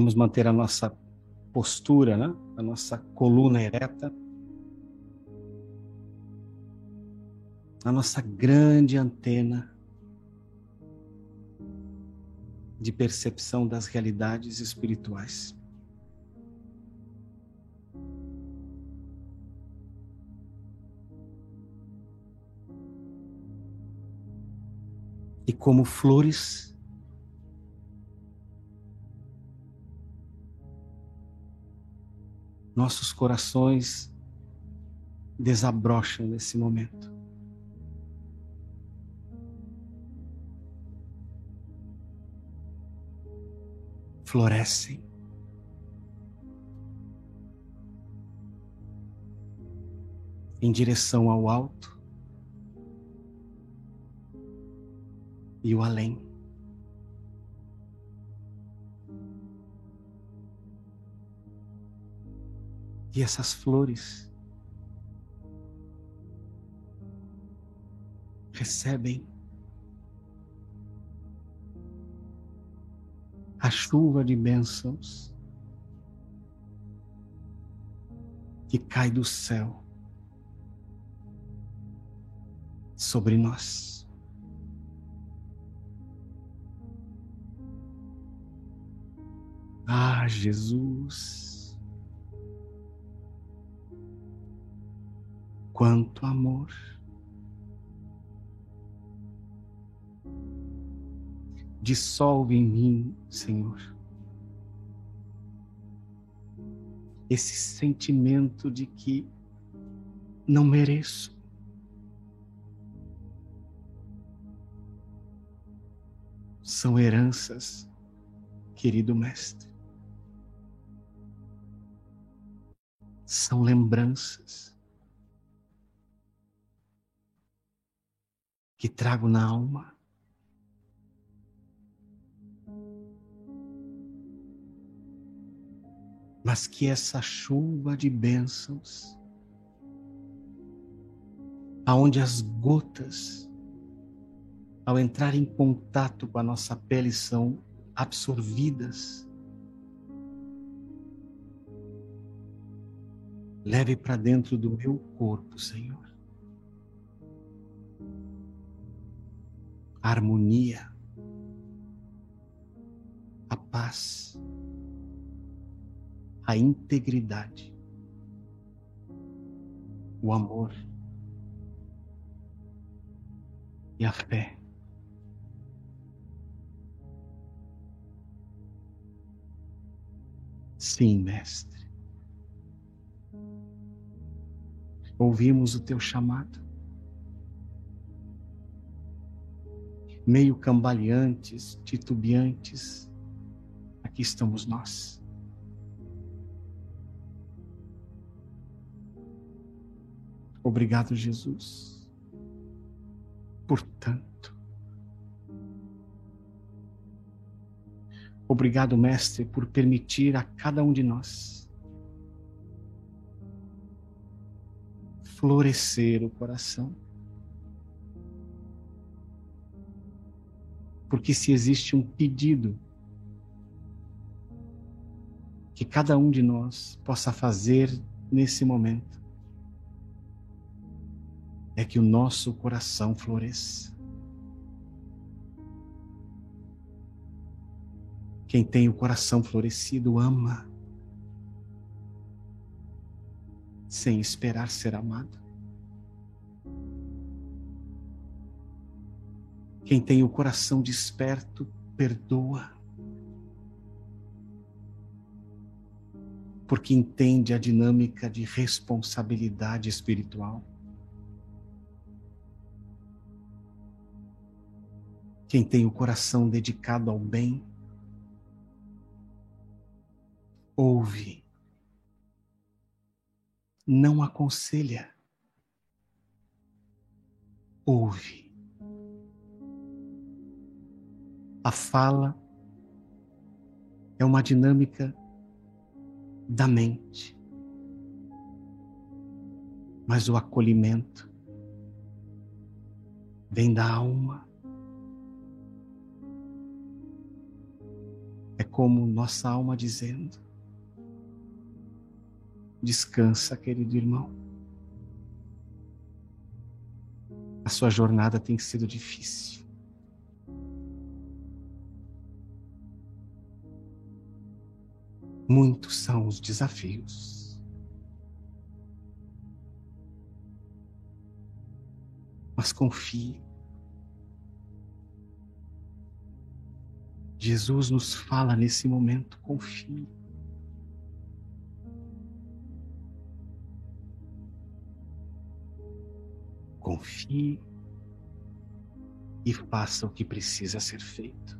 Vamos manter a nossa postura, né? a nossa coluna ereta. A nossa grande antena de percepção das realidades espirituais. E como flores nossos corações desabrocham nesse momento. Florescem. Em direção ao alto e o além. E essas flores recebem a chuva de bênçãos que cai do céu sobre nós. Ah, Jesus. Quanto amor. Dissolve em mim, Senhor, esse sentimento de que não mereço. São heranças, querido Mestre. São lembranças que trago na alma. Mas que essa chuva de bênçãos, aonde as gotas, ao entrar em contato com a nossa pele, são absorvidas, leve para dentro do meu corpo, Senhor. A harmonia, a paz, a integridade, o amor e a fé. Sim, Mestre. Ouvimos o teu chamado. Meio cambaleantes, titubeantes, aqui estamos nós. Obrigado, Jesus. Portanto, obrigado, Mestre, por permitir a cada um de nós florescer o coração Porque se existe um pedido que cada um de nós possa fazer nesse momento, é que o nosso coração floresça. Quem tem o coração florescido ama, sem esperar ser amado. Quem tem o coração desperto, perdoa. Porque entende a dinâmica de responsabilidade espiritual. Quem tem o coração dedicado ao bem, ouve, não aconselha, ouve. A fala é uma dinâmica da mente, mas o acolhimento vem da alma. É como nossa alma dizendo: Descansa, querido irmão. A sua jornada tem sido difícil. Muitos são os desafios. Mas confie. Jesus nos fala nesse momento: confie. confie e faça o que precisa ser feito.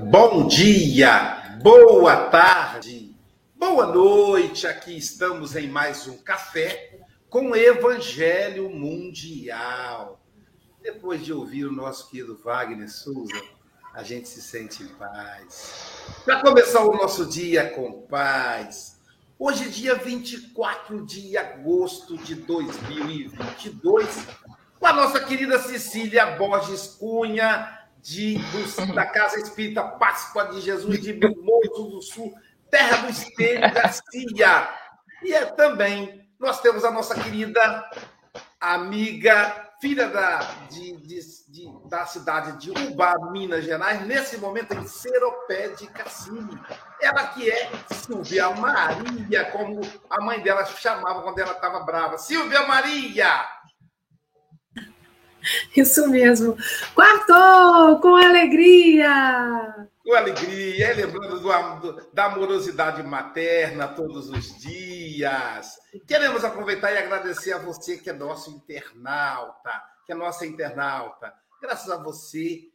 Bom dia, boa tarde, boa noite. Aqui estamos em mais um café com Evangelho Mundial. Depois de ouvir o nosso querido Wagner Souza, a gente se sente em paz. Para começar o nosso dia com paz, hoje, dia 24 de agosto de 2022, com a nossa querida Cecília Borges Cunha de, do, da Casa Espírita Páscoa de Jesus de Mimoso do Sul, terra do Espelho Garcia. E é também, nós temos a nossa querida amiga, filha da, de, de, de, da cidade de Ubá, Minas Gerais, nesse momento em Seropé de Cassini. Ela que é Silvia Maria, como a mãe dela chamava quando ela estava brava. Silvia Maria! Isso mesmo. Quartou com alegria! Com alegria, lembrando do, da amorosidade materna todos os dias. Queremos aproveitar e agradecer a você que é nosso internauta, que é nossa internauta. Graças a você,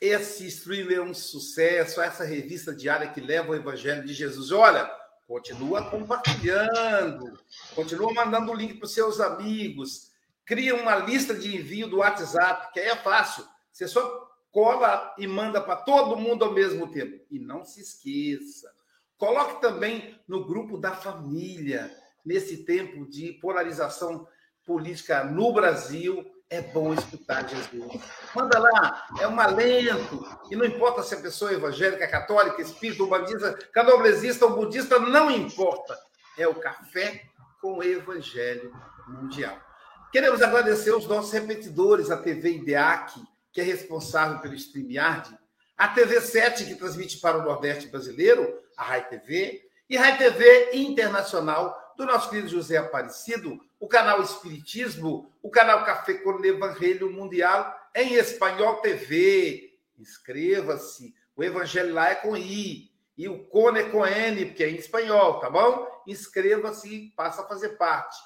esse stream é um sucesso, essa revista diária que leva o Evangelho de Jesus. Olha, continua compartilhando, continua mandando o link para os seus amigos cria uma lista de envio do WhatsApp, que aí é fácil. Você só cola e manda para todo mundo ao mesmo tempo. E não se esqueça, coloque também no grupo da família. Nesse tempo de polarização política no Brasil, é bom escutar Jesus. Manda lá, é um alento. E não importa se a pessoa é evangélica, católica, espírita, umbandista, candomblessista ou budista, não importa. É o café com o evangelho mundial. Queremos agradecer os nossos repetidores, a TV IDEAC, que é responsável pelo StreamYard, a TV 7, que transmite para o Nordeste brasileiro, a Rai TV, e Rai TV Internacional, do nosso querido José Aparecido, o canal Espiritismo, o canal Café com Evangelho Mundial em Espanhol TV. Inscreva-se, o Evangelho lá é com I, e o Cone é com N, porque é em espanhol, tá bom? Inscreva-se e passa a fazer parte.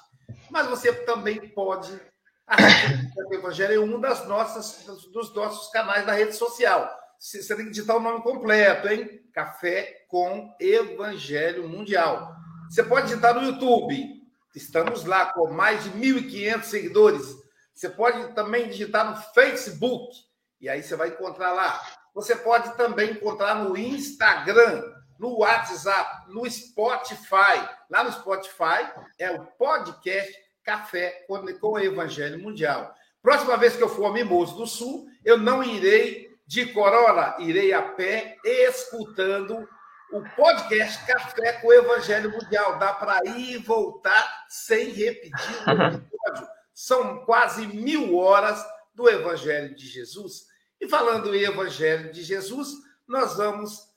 Mas você também pode o Evangelho em um das nossas, dos nossos canais da rede social. Você tem que digitar o nome completo, hein? Café com Evangelho Mundial. Você pode digitar no YouTube. Estamos lá com mais de 1.500 seguidores. Você pode também digitar no Facebook. E aí você vai encontrar lá. Você pode também encontrar no Instagram no WhatsApp, no Spotify. Lá no Spotify é o podcast Café com o Evangelho Mundial. Próxima vez que eu for ao Mimoso do Sul, eu não irei de Corolla, irei a pé escutando o podcast Café com o Evangelho Mundial. Dá para ir e voltar sem repetir o episódio. São quase mil horas do Evangelho de Jesus. E falando em Evangelho de Jesus, nós vamos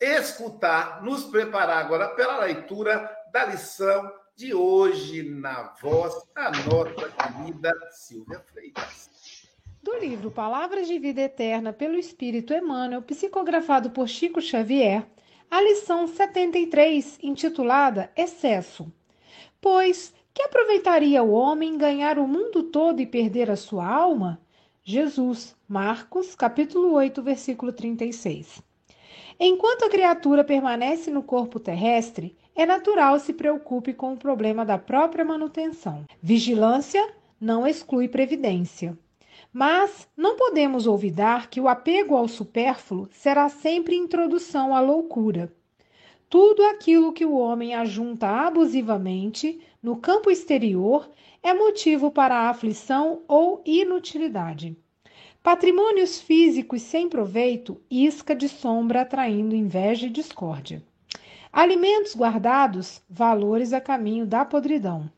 escutar, nos preparar agora pela leitura da lição de hoje, na voz da nossa querida Silvia Freitas. Do livro Palavras de Vida Eterna pelo Espírito Emmanuel, psicografado por Chico Xavier, a lição 73, intitulada Excesso. Pois, que aproveitaria o homem ganhar o mundo todo e perder a sua alma? Jesus, Marcos, capítulo 8, versículo 36. Enquanto a criatura permanece no corpo terrestre, é natural se preocupe com o problema da própria manutenção. Vigilância não exclui previdência. Mas não podemos olvidar que o apego ao supérfluo será sempre introdução à loucura. Tudo aquilo que o homem ajunta abusivamente no campo exterior é motivo para aflição ou inutilidade. Patrimônios físicos sem proveito, isca de sombra atraindo inveja e discórdia. Alimentos guardados, valores a caminho da podridão.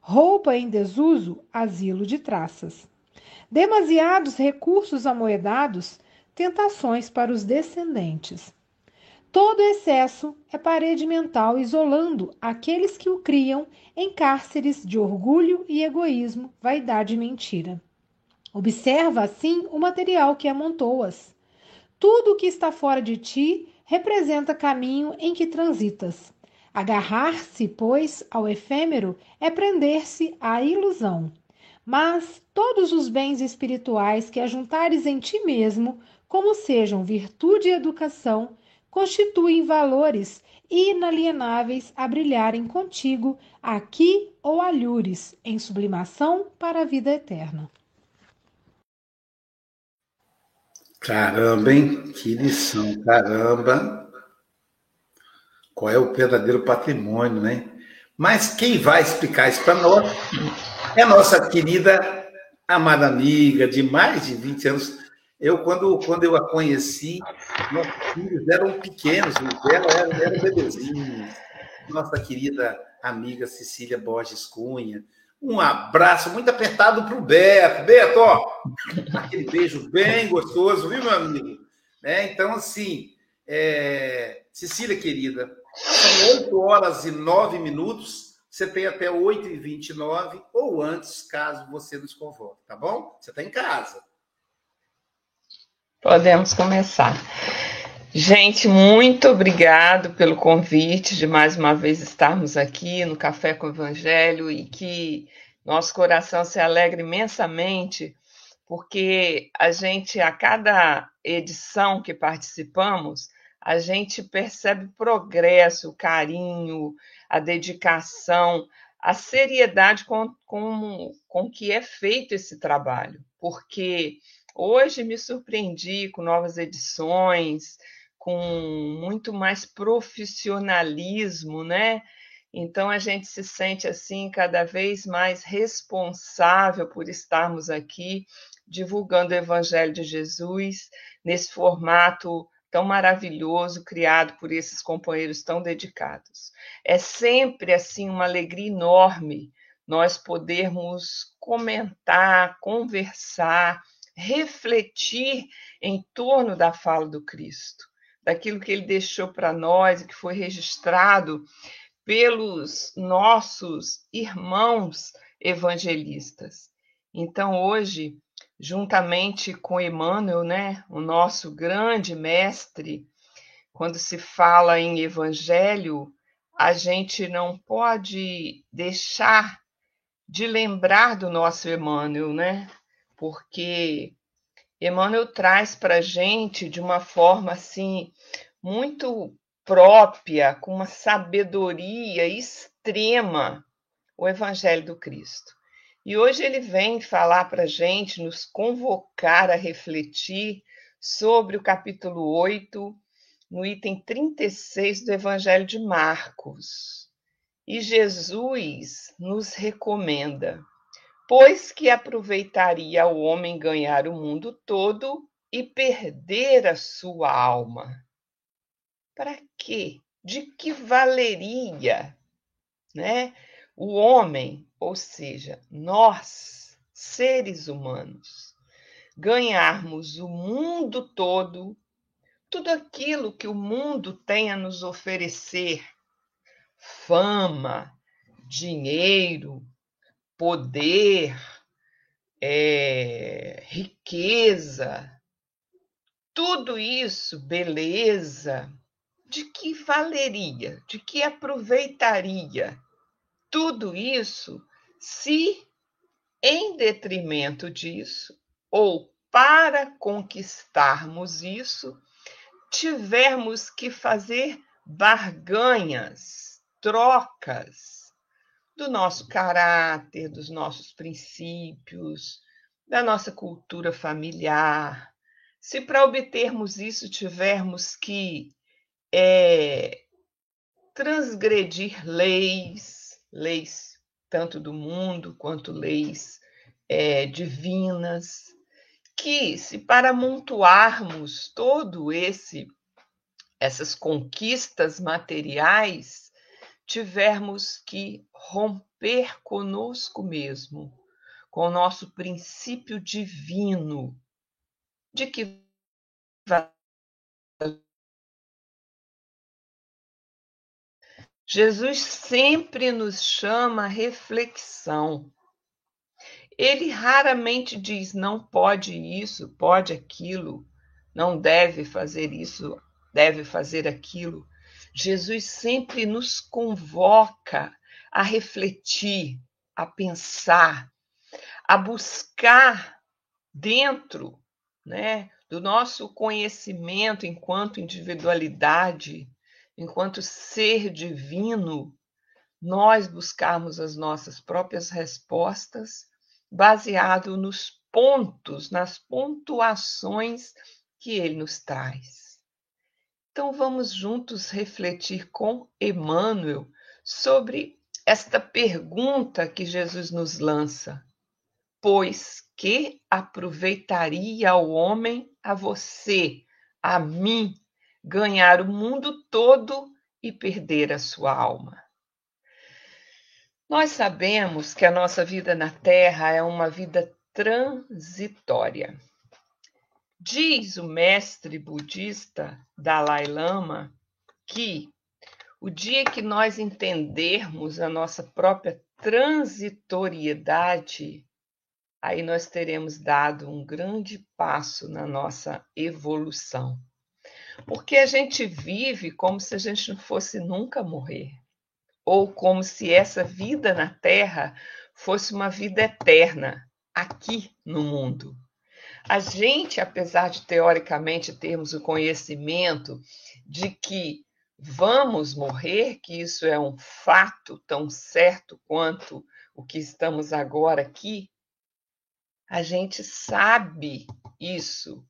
Roupa em desuso, asilo de traças. Demasiados recursos amoedados, tentações para os descendentes. Todo excesso é parede mental isolando aqueles que o criam em cárceres de orgulho e egoísmo, vaidade e mentira. Observa assim o material que amontoas. Tudo o que está fora de ti representa caminho em que transitas. Agarrar-se, pois, ao efêmero é prender-se à ilusão. Mas todos os bens espirituais que ajuntares em ti mesmo, como sejam virtude e educação, constituem valores inalienáveis a brilharem contigo aqui ou alhures em sublimação para a vida eterna. Caramba, hein? Que lição, caramba. Qual é o verdadeiro patrimônio, né? Mas quem vai explicar isso para nós é nossa querida amada amiga de mais de 20 anos, eu, quando, quando eu a conheci, nossos filhos eram pequenos, ela era, era bebezinho. Nossa querida amiga Cecília Borges Cunha. Um abraço muito apertado para o Beto. Beto, ó, aquele beijo bem gostoso, viu, meu amigo? É, então, assim, é... Cecília, querida, são 8 horas e 9 minutos. Você tem até 8 e 29 ou antes, caso você nos convoque, tá bom? Você está em casa. Podemos começar. Gente, muito obrigado pelo convite de mais uma vez estarmos aqui no Café com o Evangelho e que nosso coração se alegre imensamente, porque a gente, a cada edição que participamos, a gente percebe progresso, o carinho, a dedicação, a seriedade com, com, com que é feito esse trabalho, porque Hoje me surpreendi com novas edições, com muito mais profissionalismo, né? Então a gente se sente assim cada vez mais responsável por estarmos aqui divulgando o Evangelho de Jesus nesse formato tão maravilhoso criado por esses companheiros tão dedicados. É sempre assim uma alegria enorme nós podermos comentar, conversar, refletir em torno da fala do Cristo, daquilo que ele deixou para nós e que foi registrado pelos nossos irmãos evangelistas. Então, hoje, juntamente com Emmanuel, né, o nosso grande mestre, quando se fala em evangelho, a gente não pode deixar de lembrar do nosso Emmanuel, né? porque Emmanuel traz para a gente de uma forma assim muito própria, com uma sabedoria extrema, o Evangelho do Cristo. E hoje ele vem falar para a gente, nos convocar a refletir sobre o capítulo 8, no item 36 do Evangelho de Marcos. E Jesus nos recomenda pois que aproveitaria o homem ganhar o mundo todo e perder a sua alma. Para quê? De que valeria, né? O homem, ou seja, nós, seres humanos, ganharmos o mundo todo, tudo aquilo que o mundo tem a nos oferecer, fama, dinheiro, poder, é, riqueza, tudo isso, beleza, de que valeria, de que aproveitaria tudo isso se, em detrimento disso, ou para conquistarmos isso, tivermos que fazer barganhas, trocas do nosso caráter, dos nossos princípios, da nossa cultura familiar. Se para obtermos isso tivermos que é, transgredir leis, leis tanto do mundo quanto leis é, divinas, que se para amontoarmos todo esse essas conquistas materiais, tivermos que romper conosco mesmo, com o nosso princípio divino, de que Jesus sempre nos chama a reflexão. Ele raramente diz não pode isso, pode aquilo, não deve fazer isso, deve fazer aquilo. Jesus sempre nos convoca a refletir, a pensar, a buscar dentro né, do nosso conhecimento enquanto individualidade enquanto ser divino, nós buscarmos as nossas próprias respostas baseado nos pontos, nas pontuações que ele nos traz. Então vamos juntos refletir com Emmanuel sobre esta pergunta que Jesus nos lança: pois que aproveitaria o homem a você, a mim, ganhar o mundo todo e perder a sua alma. Nós sabemos que a nossa vida na Terra é uma vida transitória. Diz o mestre budista Dalai Lama que o dia que nós entendermos a nossa própria transitoriedade, aí nós teremos dado um grande passo na nossa evolução. Porque a gente vive como se a gente não fosse nunca morrer, ou como se essa vida na Terra fosse uma vida eterna aqui no mundo. A gente, apesar de teoricamente termos o conhecimento de que vamos morrer, que isso é um fato tão certo quanto o que estamos agora aqui, a gente sabe isso,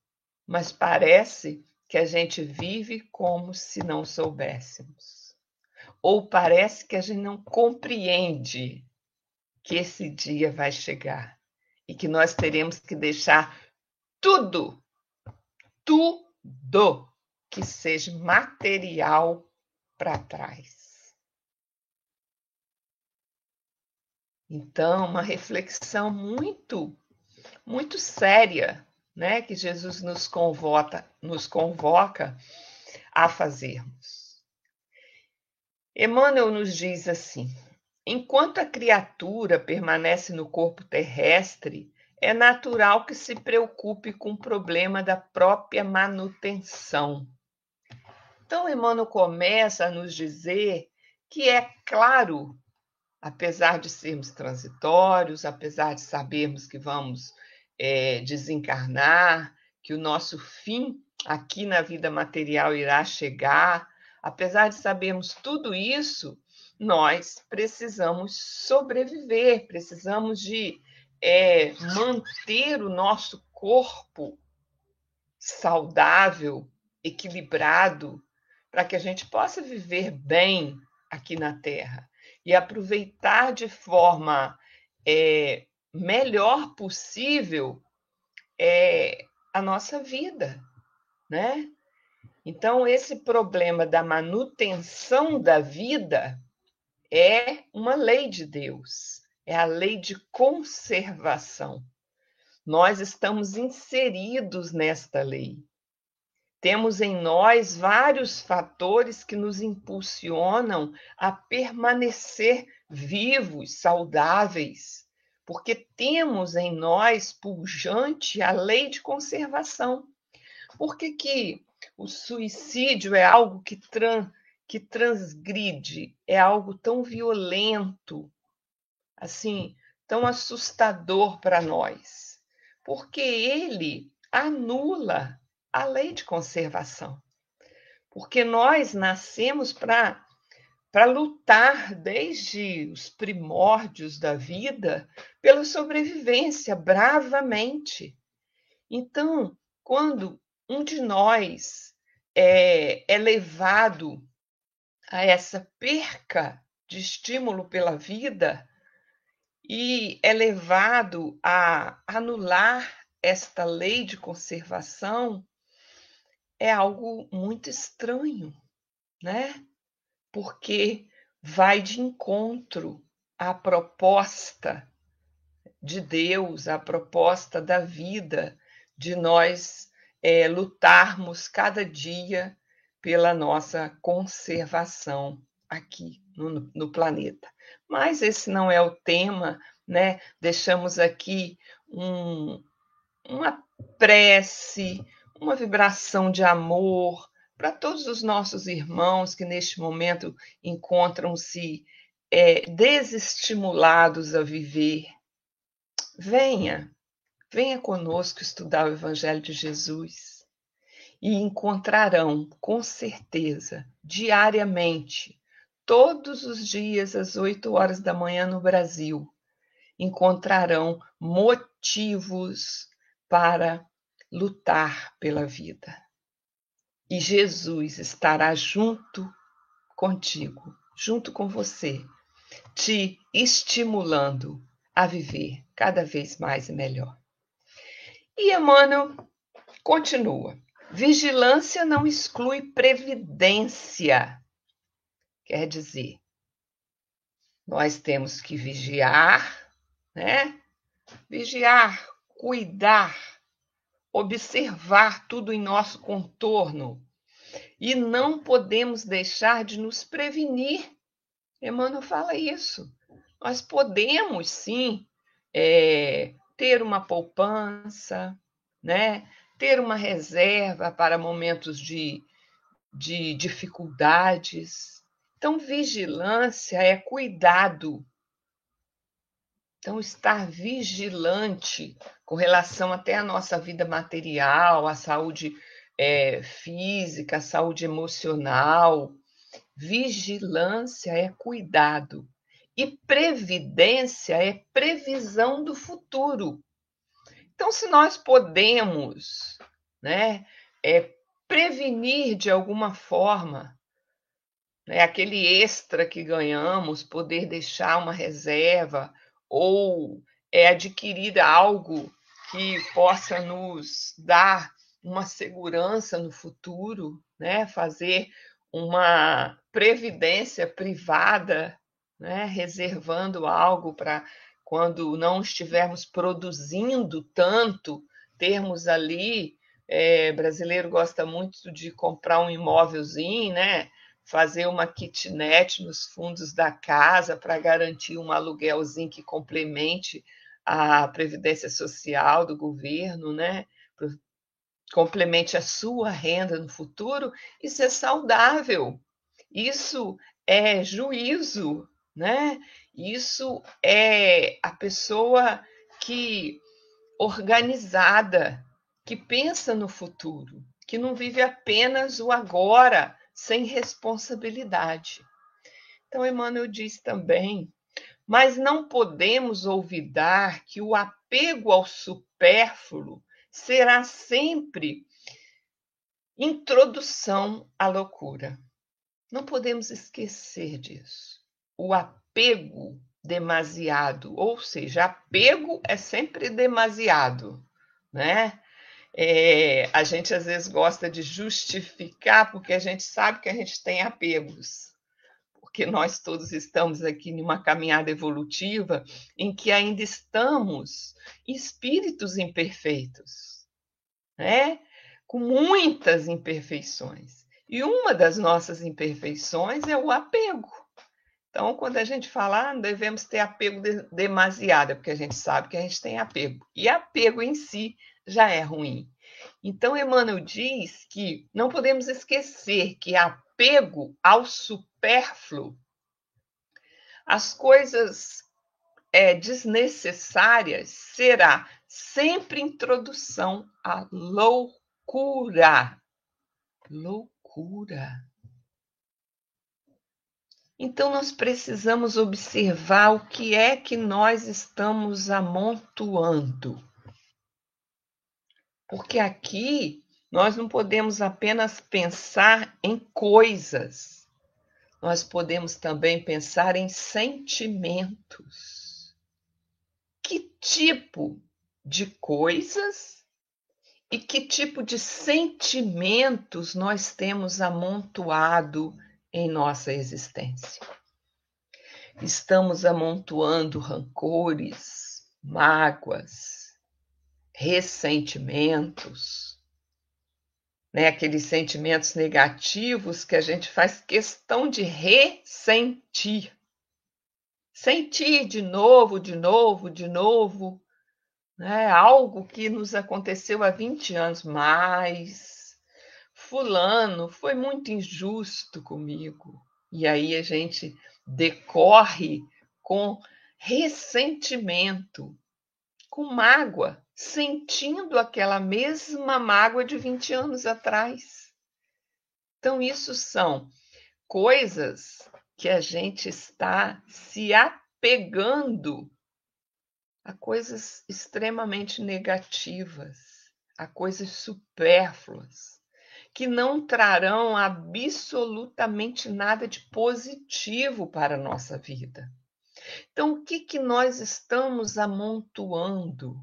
mas parece que a gente vive como se não soubéssemos. Ou parece que a gente não compreende que esse dia vai chegar e que nós teremos que deixar tudo, tudo que seja material para trás. Então, uma reflexão muito, muito séria né, que Jesus nos convoca, nos convoca a fazermos. Emmanuel nos diz assim: enquanto a criatura permanece no corpo terrestre, é natural que se preocupe com o problema da própria manutenção. Então, Emmanuel começa a nos dizer que é claro, apesar de sermos transitórios, apesar de sabermos que vamos é, desencarnar, que o nosso fim aqui na vida material irá chegar, apesar de sabermos tudo isso, nós precisamos sobreviver, precisamos de é, manter o nosso corpo saudável, equilibrado, para que a gente possa viver bem aqui na Terra. E aproveitar de forma é, melhor possível é, a nossa vida, né? Então, esse problema da manutenção da vida é uma lei de Deus, é a lei de conservação. Nós estamos inseridos nesta lei. temos em nós vários fatores que nos impulsionam a permanecer vivos, saudáveis, porque temos em nós pujante a lei de conservação. Por que, que o suicídio é algo que, tran, que transgride, é algo tão violento, assim, tão assustador para nós? Porque ele anula a lei de conservação. Porque nós nascemos para para lutar desde os primórdios da vida pela sobrevivência bravamente. Então, quando um de nós é, é levado a essa perca de estímulo pela vida e é levado a anular esta lei de conservação, é algo muito estranho, né? Porque vai de encontro à proposta de Deus, à proposta da vida, de nós é, lutarmos cada dia pela nossa conservação aqui no, no, planeta. Mas esse não é o tema, né? Deixamos aqui um, uma prece, uma vibração de amor para todos os nossos irmãos que neste momento encontram-se é, desestimulados a viver. Venha, venha conosco estudar o Evangelho de Jesus e encontrarão, com certeza, diariamente, todos os dias às oito horas da manhã no Brasil, encontrarão motivos para lutar pela vida. E Jesus estará junto contigo, junto com você, te estimulando a viver cada vez mais e melhor. E Emmanuel continua: vigilância não exclui previdência. Quer dizer, nós temos que vigiar, né? Vigiar, cuidar observar tudo em nosso contorno e não podemos deixar de nos prevenir. Emmanuel fala isso. Nós podemos sim é, ter uma poupança, né? ter uma reserva para momentos de, de dificuldades. Então, vigilância é cuidado então, estar vigilante com relação até à nossa vida material, à saúde é, física, à saúde emocional. Vigilância é cuidado. E previdência é previsão do futuro. Então, se nós podemos né, é, prevenir de alguma forma né, aquele extra que ganhamos, poder deixar uma reserva, ou é adquirir algo que possa nos dar uma segurança no futuro, né? Fazer uma previdência privada, né? Reservando algo para quando não estivermos produzindo tanto, termos ali. É, brasileiro gosta muito de comprar um imóvelzinho, né? fazer uma kitnet nos fundos da casa para garantir um aluguelzinho que complemente a previdência social do governo, né? Complemente a sua renda no futuro, isso é saudável. Isso é juízo, né? Isso é a pessoa que organizada, que pensa no futuro, que não vive apenas o agora, sem responsabilidade. Então, Emmanuel diz também, mas não podemos olvidar que o apego ao supérfluo será sempre introdução à loucura. Não podemos esquecer disso. O apego demasiado, ou seja, apego é sempre demasiado, né? É, a gente às vezes gosta de justificar porque a gente sabe que a gente tem apegos, porque nós todos estamos aqui numa caminhada evolutiva em que ainda estamos espíritos imperfeitos, né? com muitas imperfeições. E uma das nossas imperfeições é o apego. Então, quando a gente fala, ah, não devemos ter apego de, demasiado, é porque a gente sabe que a gente tem apego. E apego em si já é ruim. Então, Emmanuel diz que não podemos esquecer que apego ao supérfluo, as coisas é, desnecessárias, será sempre introdução à loucura. Loucura. Então, nós precisamos observar o que é que nós estamos amontoando. Porque aqui nós não podemos apenas pensar em coisas, nós podemos também pensar em sentimentos. Que tipo de coisas e que tipo de sentimentos nós temos amontoado em nossa existência. Estamos amontoando rancores, mágoas, ressentimentos, né? aqueles sentimentos negativos que a gente faz questão de ressentir. Sentir de novo, de novo, de novo, né? algo que nos aconteceu há 20 anos, mais Fulano foi muito injusto comigo. E aí a gente decorre com ressentimento, com mágoa, sentindo aquela mesma mágoa de 20 anos atrás. Então, isso são coisas que a gente está se apegando a coisas extremamente negativas, a coisas supérfluas que não trarão absolutamente nada de positivo para a nossa vida. Então, o que, que nós estamos amontoando?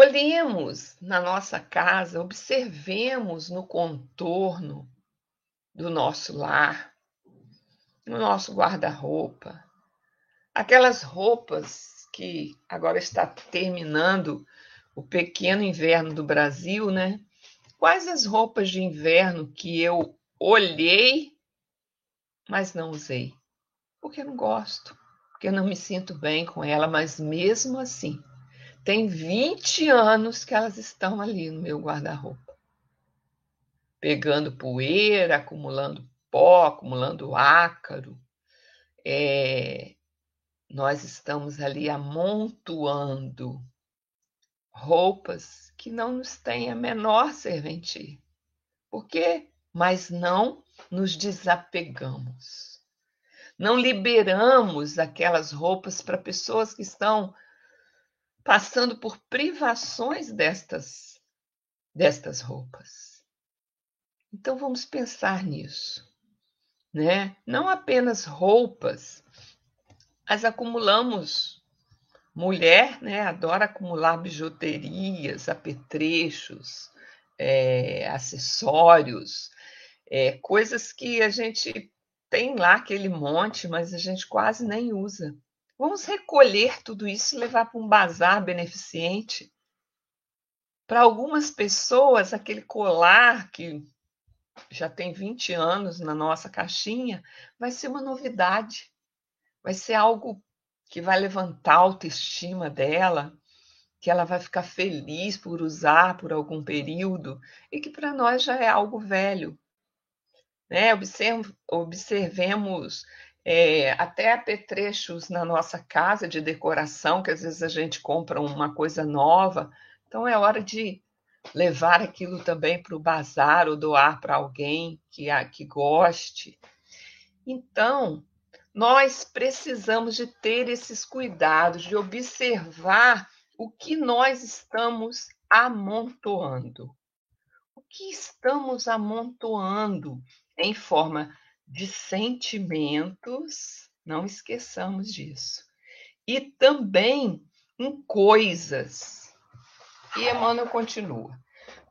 Olhemos na nossa casa, observemos no contorno do nosso lar, no nosso guarda-roupa, aquelas roupas que agora está terminando o pequeno inverno do Brasil, né? Quais as roupas de inverno que eu olhei, mas não usei? Porque eu não gosto, porque eu não me sinto bem com ela, mas mesmo assim, tem 20 anos que elas estão ali no meu guarda-roupa. Pegando poeira, acumulando pó, acumulando ácaro. É, nós estamos ali amontoando roupas que não nos tem a menor serventia. Por quê? Mas não nos desapegamos. Não liberamos aquelas roupas para pessoas que estão passando por privações destas destas roupas. Então vamos pensar nisso, né? Não apenas roupas, mas acumulamos Mulher, né, adora acumular bijuterias, apetrechos, é, acessórios, é, coisas que a gente tem lá aquele monte, mas a gente quase nem usa. Vamos recolher tudo isso e levar para um bazar beneficente. Para algumas pessoas, aquele colar que já tem 20 anos na nossa caixinha vai ser uma novidade, vai ser algo que vai levantar a autoestima dela, que ela vai ficar feliz por usar por algum período e que para nós já é algo velho. Né? observemos é, até apetrechos na nossa casa de decoração, que às vezes a gente compra uma coisa nova, então é hora de levar aquilo também para o bazar ou doar para alguém que, que goste. Então, nós precisamos de ter esses cuidados, de observar o que nós estamos amontoando. O que estamos amontoando em forma de sentimentos, não esqueçamos disso. E também em coisas. E Emmanuel continua: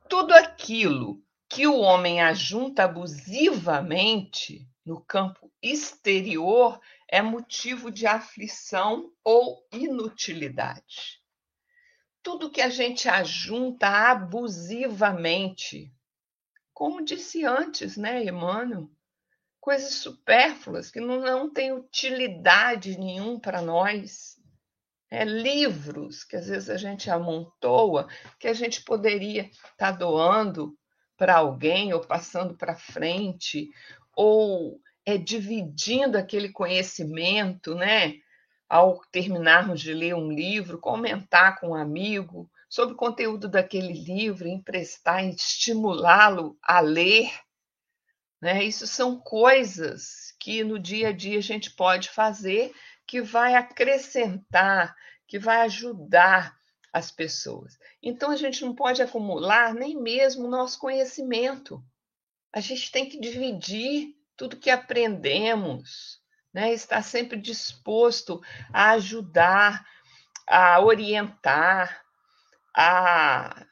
tudo aquilo que o homem ajunta abusivamente no campo exterior é motivo de aflição ou inutilidade. tudo que a gente ajunta abusivamente, como disse antes, né, Emmanuel? Coisas supérfluas que não, não têm utilidade nenhum para nós. É, livros que às vezes a gente amontoa, que a gente poderia estar tá doando para alguém ou passando para frente, ou é dividindo aquele conhecimento, né? Ao terminarmos de ler um livro, comentar com um amigo sobre o conteúdo daquele livro, emprestar, estimulá-lo a ler. Né? Isso são coisas que no dia a dia a gente pode fazer que vai acrescentar, que vai ajudar as pessoas. Então a gente não pode acumular nem mesmo o nosso conhecimento. A gente tem que dividir tudo que aprendemos, né? Estar sempre disposto a ajudar, a orientar, a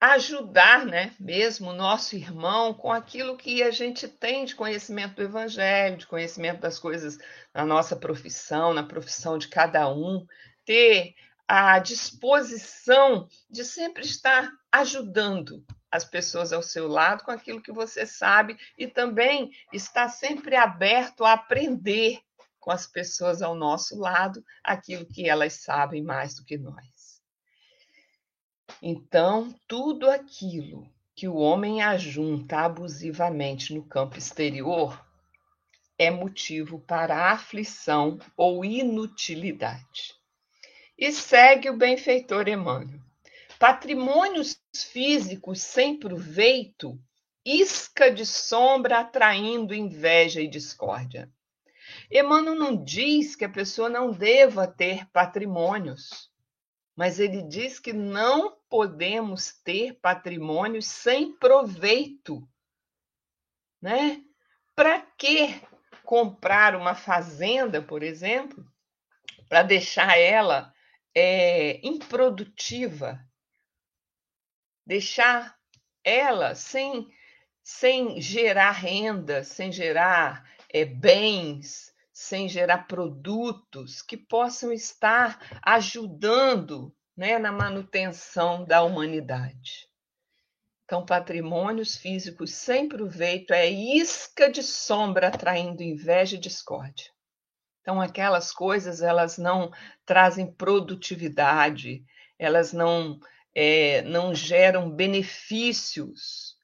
ajudar, né, mesmo o nosso irmão com aquilo que a gente tem de conhecimento do evangelho, de conhecimento das coisas na nossa profissão, na profissão de cada um, ter a disposição de sempre estar ajudando as pessoas ao seu lado com aquilo que você sabe e também estar sempre aberto a aprender com as pessoas ao nosso lado aquilo que elas sabem mais do que nós. Então, tudo aquilo que o homem ajunta abusivamente no campo exterior é motivo para aflição ou inutilidade. E segue o benfeitor Emmanuel. Patrimônios físicos sem proveito, isca de sombra atraindo inveja e discórdia. Emmanuel não diz que a pessoa não deva ter patrimônios mas ele diz que não podemos ter patrimônio sem proveito, né? Para que comprar uma fazenda, por exemplo, para deixar ela é, improdutiva, deixar ela sem, sem gerar renda, sem gerar é, bens, sem gerar produtos que possam estar ajudando né, na manutenção da humanidade. Então, patrimônios físicos sem proveito é isca de sombra atraindo inveja e discórdia. Então, aquelas coisas elas não trazem produtividade, elas não, é, não geram benefícios.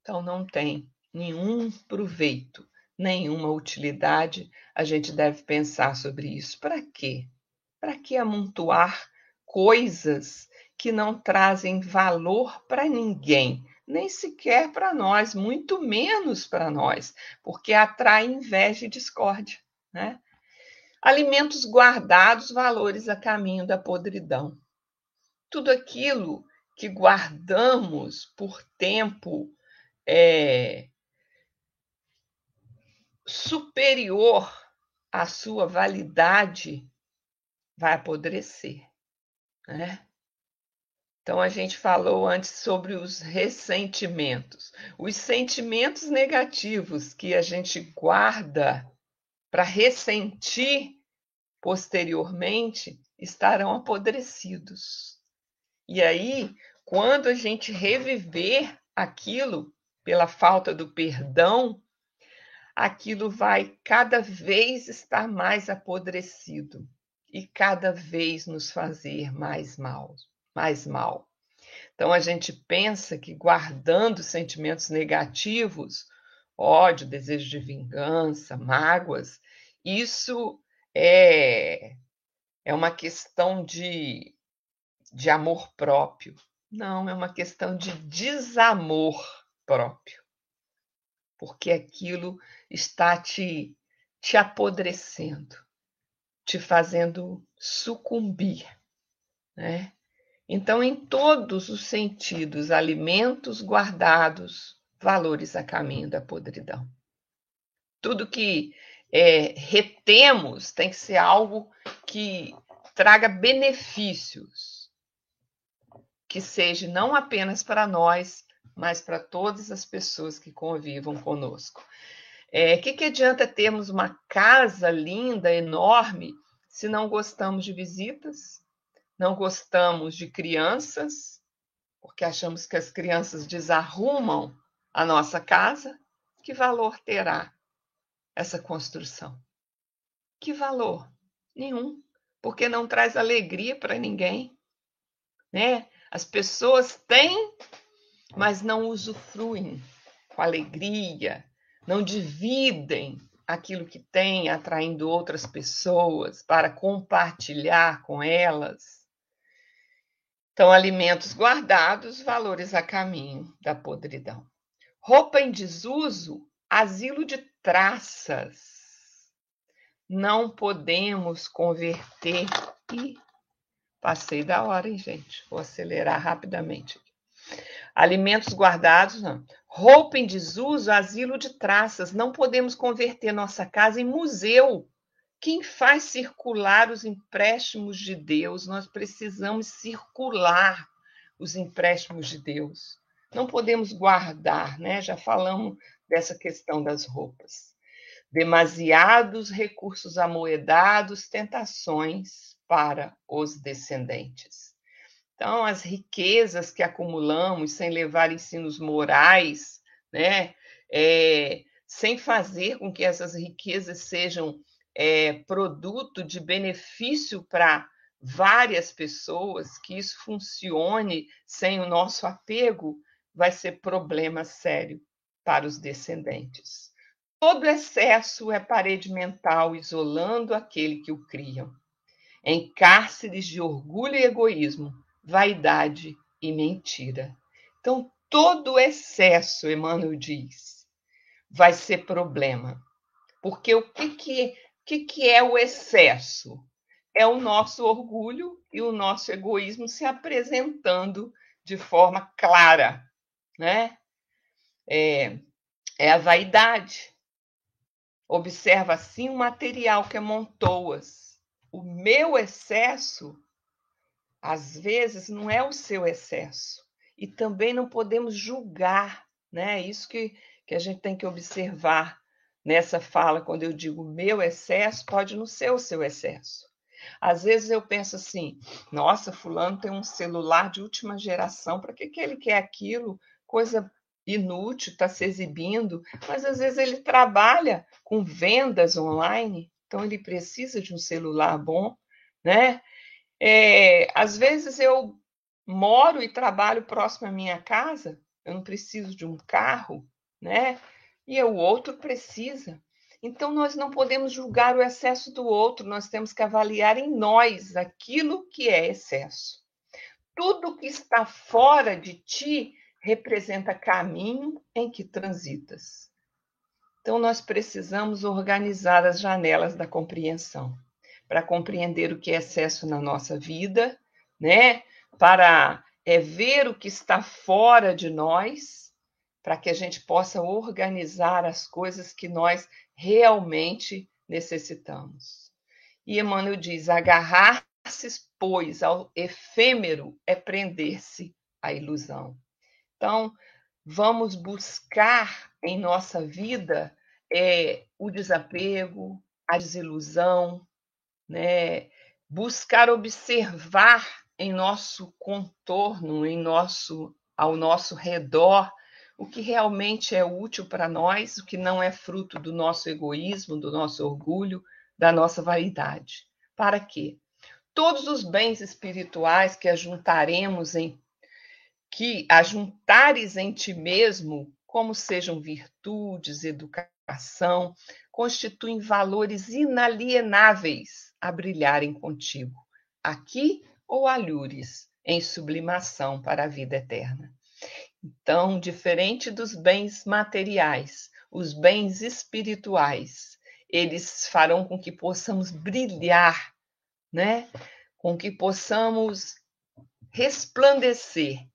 Então, não tem nenhum proveito nenhuma utilidade, a gente deve pensar sobre isso. Para quê? Para que amontoar coisas que não trazem valor para ninguém, nem sequer para nós, muito menos para nós, porque atrai inveja e discórdia, né? Alimentos guardados, valores a caminho da podridão. Tudo aquilo que guardamos por tempo é, superior à sua validade vai apodrecer. Né? Então, a gente falou antes sobre os ressentimentos. Os sentimentos negativos que a gente guarda para ressentir posteriormente estarão apodrecidos. E aí, quando a gente reviver aquilo pela falta do perdão, aquilo vai cada vez estar mais apodrecido e cada vez nos fazer mais mal, mais mal. Então a gente pensa que guardando sentimentos negativos, ódio, desejo de vingança, mágoas, isso é é uma questão de de amor próprio. Não, é uma questão de desamor próprio. Porque aquilo está te, te apodrecendo, te fazendo sucumbir. Né? Então, em todos os sentidos, alimentos guardados, valores a caminho da podridão. Tudo que é, retemos tem que ser algo que traga benefícios, que seja não apenas para nós, mas para todas as pessoas que convivam conosco. O é, que, que adianta termos uma casa linda, enorme, se não gostamos de visitas, não gostamos de crianças, porque achamos que as crianças desarrumam a nossa casa, que valor terá essa construção? Que valor? Nenhum, porque não traz alegria para ninguém, né? As pessoas têm, mas não usufruem com alegria, não dividem aquilo que têm, atraindo outras pessoas para compartilhar com elas. Então, alimentos guardados, valores a caminho da podridão. Roupa em desuso, asilo de traças. Não podemos converter. e passei da hora, hein, gente? Vou acelerar rapidamente. Alimentos guardados, não. Roupa em desuso, asilo de traças. Não podemos converter nossa casa em museu. Quem faz circular os empréstimos de Deus? Nós precisamos circular os empréstimos de Deus. Não podemos guardar, né? Já falamos dessa questão das roupas. Demasiados recursos amoedados, tentações para os descendentes. Então, as riquezas que acumulamos sem levar ensinos morais, né? É, sem fazer com que essas riquezas sejam é, produto de benefício para várias pessoas, que isso funcione sem o nosso apego, vai ser problema sério para os descendentes. Todo excesso é parede mental isolando aquele que o criam. Em cárceres de orgulho e egoísmo, vaidade e mentira. Então, todo excesso, Emmanuel diz, vai ser problema. Porque o que, que, que, que é o excesso? É o nosso orgulho e o nosso egoísmo se apresentando de forma clara, né? É, é a vaidade. Observa assim o material que amontoas. O meu excesso às vezes não é o seu excesso. E também não podemos julgar, né? Isso que, que a gente tem que observar nessa fala, quando eu digo meu excesso, pode não ser o seu excesso. Às vezes eu penso assim: nossa, Fulano tem um celular de última geração, para que, que ele quer aquilo? Coisa inútil, está se exibindo. Mas às vezes ele trabalha com vendas online, então ele precisa de um celular bom, né? É, às vezes eu moro e trabalho próximo à minha casa, eu não preciso de um carro, né? E o outro precisa. Então, nós não podemos julgar o excesso do outro, nós temos que avaliar em nós aquilo que é excesso. Tudo que está fora de ti representa caminho em que transitas. Então, nós precisamos organizar as janelas da compreensão para compreender o que é excesso na nossa vida, né? Para é, ver o que está fora de nós, para que a gente possa organizar as coisas que nós realmente necessitamos. E Emmanuel diz: agarrar-se, pois, ao efêmero é prender-se à ilusão. Então, vamos buscar em nossa vida é, o desapego, a desilusão, né, buscar observar em nosso contorno, em nosso ao nosso redor, o que realmente é útil para nós, o que não é fruto do nosso egoísmo, do nosso orgulho, da nossa vaidade. Para quê? Todos os bens espirituais que ajuntaremos em que ajuntares em ti mesmo, como sejam virtudes, educação, constituem valores inalienáveis a brilharem contigo, aqui ou alhures em sublimação para a vida eterna. Então, diferente dos bens materiais, os bens espirituais, eles farão com que possamos brilhar, né? Com que possamos resplandecer.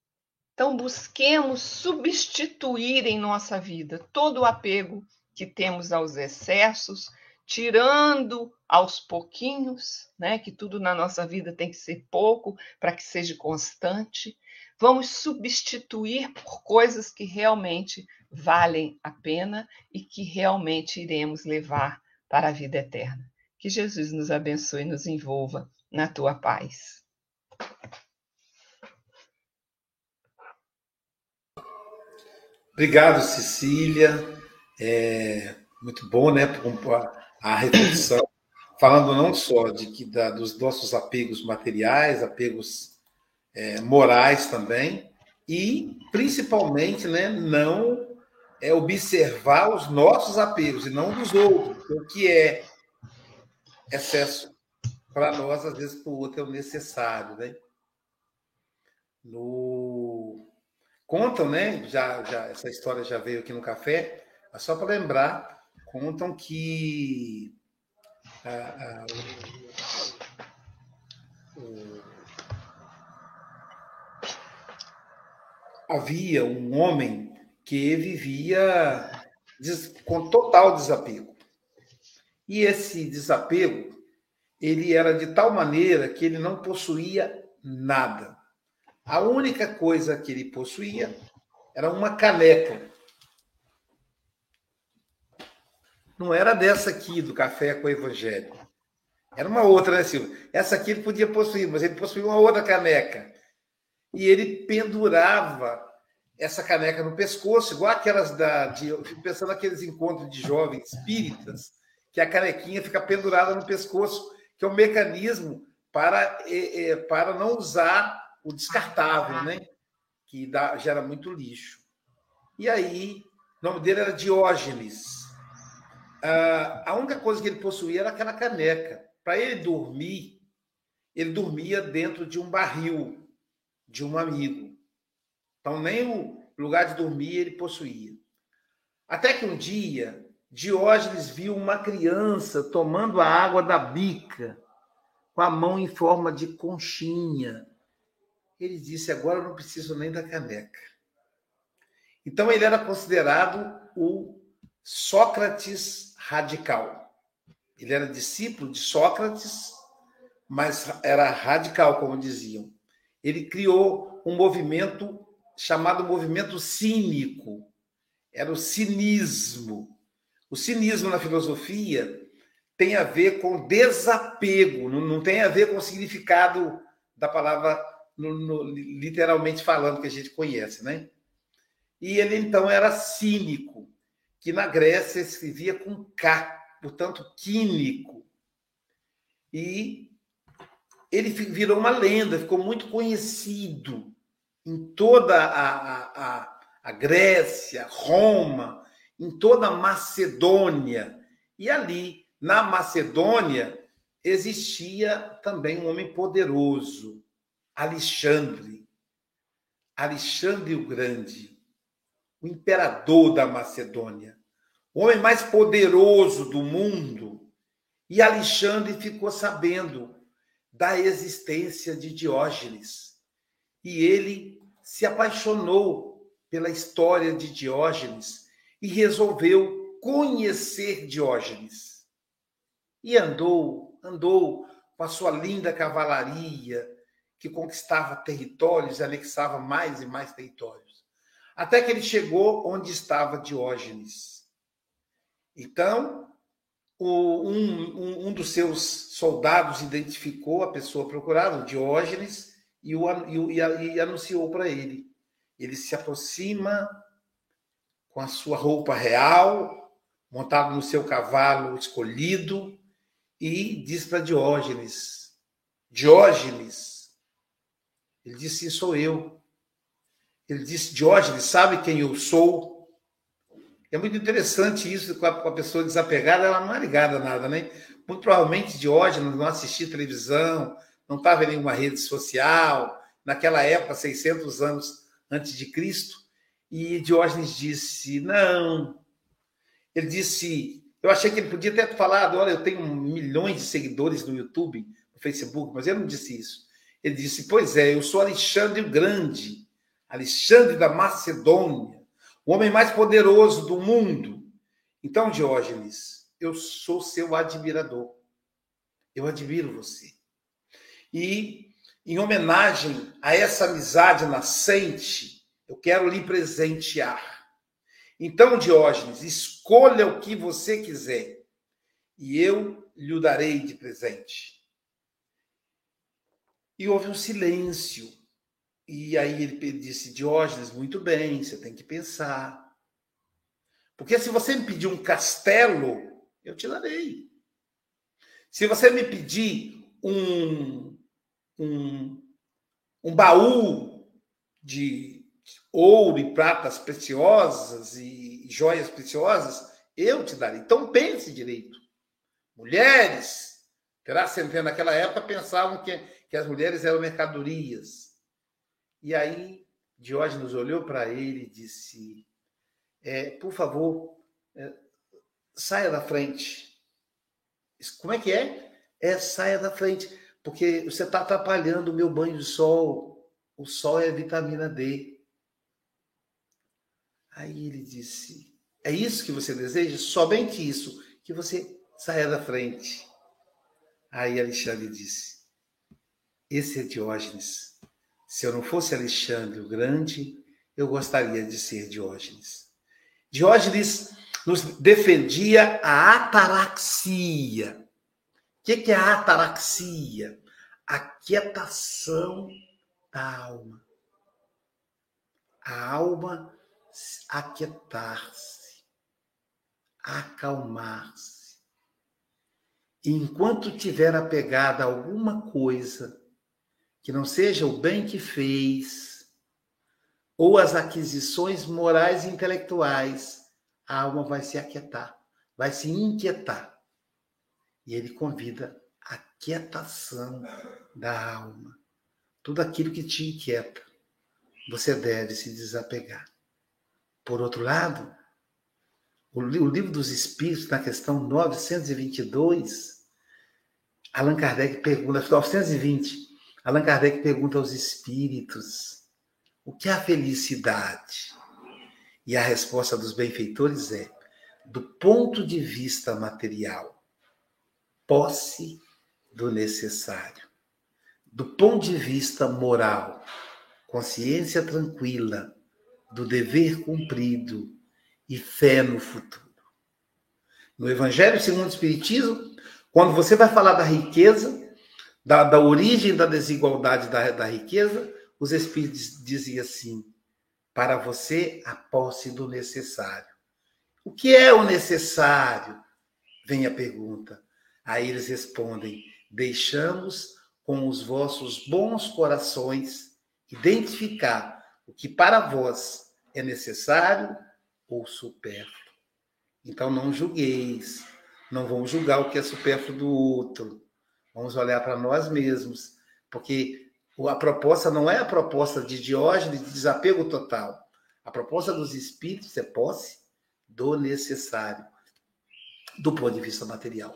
Então, busquemos substituir em nossa vida todo o apego que temos aos excessos, tirando aos pouquinhos, né? Que tudo na nossa vida tem que ser pouco para que seja constante. Vamos substituir por coisas que realmente valem a pena e que realmente iremos levar para a vida eterna. Que Jesus nos abençoe e nos envolva na tua paz. Obrigado, Cecília. É muito bom, né? A, reflexão, falando não só de que da, dos nossos apegos materiais, apegos é, morais também, e principalmente, né? Não é observar os nossos apegos e não dos outros, o que é excesso para nós, às vezes para o outro é o necessário, né? No... Contam, né? Já, já, essa história já veio aqui no café, mas só para lembrar, contam que a, a, o, o, havia um homem que vivia com total desapego. E esse desapego, ele era de tal maneira que ele não possuía nada. A única coisa que ele possuía era uma caneca. Não era dessa aqui, do café com o evangelho. Era uma outra, né, Silvio? Essa aqui ele podia possuir, mas ele possuía uma outra caneca. E ele pendurava essa caneca no pescoço, igual aquelas da. De, eu fico pensando naqueles encontros de jovens espíritas, que a canequinha fica pendurada no pescoço, que é um mecanismo para, é, é, para não usar o descartável, né? Que dá, gera muito lixo. E aí, o nome dele era Diógenes. Ah, a única coisa que ele possuía era aquela caneca. Para ele dormir, ele dormia dentro de um barril de um amigo. Então, nem o lugar de dormir ele possuía. Até que um dia, Diógenes viu uma criança tomando a água da bica, com a mão em forma de conchinha. Ele disse: Agora eu não preciso nem da caneca. Então, ele era considerado o Sócrates radical. Ele era discípulo de Sócrates, mas era radical, como diziam. Ele criou um movimento chamado movimento cínico. Era o cinismo. O cinismo na filosofia tem a ver com desapego, não, tem a ver com o significado da palavra no, no, literalmente falando que a gente conhece, né? E ele então era cínico, que na Grécia escrevia com K, portanto, químico. E ele virou uma lenda, ficou muito conhecido em toda a, a, a Grécia, Roma, em toda a Macedônia. E ali, na Macedônia, existia também um homem poderoso, Alexandre. Alexandre o Grande, o imperador da Macedônia, o homem mais poderoso do mundo. E Alexandre ficou sabendo da existência de Diógenes e ele se apaixonou pela história de Diógenes e resolveu conhecer Diógenes. E andou, andou com a sua linda cavalaria, que conquistava territórios e anexava mais e mais territórios. Até que ele chegou onde estava Diógenes. Então, o, um, um, um dos seus soldados identificou a pessoa procurada, Diógenes, e, o, e, e anunciou para ele. Ele se aproxima com a sua roupa real, montado no seu cavalo escolhido, e diz para Diógenes: Diógenes, ele disse: Sou eu. Ele disse: Diógenes, sabe quem eu sou? É muito interessante isso com a, pessoa desapegada, ela não é ligada a nada, né? Muito provavelmente Diógenes não assistia televisão, não estava em nenhuma rede social, naquela época, 600 anos antes de Cristo, e Diógenes disse: Não. Ele disse: Eu achei que ele podia ter falado: Olha, eu tenho milhões de seguidores no YouTube, no Facebook, mas ele não disse isso. Ele disse: Pois é, eu sou Alexandre o Grande, Alexandre da Macedônia, o homem mais poderoso do mundo. Então, Diógenes, eu sou seu admirador. Eu admiro você. E, em homenagem a essa amizade nascente, eu quero lhe presentear. Então, Diógenes, escolha o que você quiser, e eu lhe darei de presente. E houve um silêncio. E aí ele disse: Diógenes, muito bem, você tem que pensar. Porque se você me pedir um castelo, eu te darei. Se você me pedir um, um, um baú de ouro e pratas preciosas e joias preciosas, eu te darei. Então pense direito. Mulheres, terá sempre naquela época pensavam que, que as mulheres eram mercadorias. E aí Diógenes olhou para ele e disse: é, por favor, é, saia da frente. Como é que é? É saia da frente, porque você está atrapalhando o meu banho de sol. O sol é vitamina D. Aí ele disse: É isso que você deseja? Somente isso, que você saia da frente. Aí Alexandre disse: Esse é Diógenes. Se eu não fosse Alexandre o Grande, eu gostaria de ser Diógenes. Diógenes nos defendia a ataraxia. O que é a ataraxia? A quietação da alma. A alma aquietar-se, acalmar-se. Enquanto tiver apegada a alguma coisa que não seja o bem que fez, ou as aquisições morais e intelectuais, a alma vai se aquietar, vai se inquietar. E ele convida a quietação da alma. Tudo aquilo que te inquieta, você deve se desapegar. Por outro lado, o livro dos Espíritos, na questão 922, Allan Kardec pergunta, 920, Allan Kardec pergunta aos espíritos o que é a felicidade? E a resposta dos benfeitores é: do ponto de vista material, posse do necessário. Do ponto de vista moral, consciência tranquila do dever cumprido e fé no futuro. No Evangelho segundo o Espiritismo, quando você vai falar da riqueza, da, da origem da desigualdade da, da riqueza, os Espíritos diziam assim: para você a posse do necessário. O que é o necessário? Vem a pergunta. Aí eles respondem: deixamos com os vossos bons corações identificar o que para vós é necessário ou supérfluo. Então não julgueis, não vamos julgar o que é supérfluo do outro. Vamos olhar para nós mesmos, porque a proposta não é a proposta de Diógenes de desapego total. A proposta dos espíritos é posse do necessário, do ponto de vista material.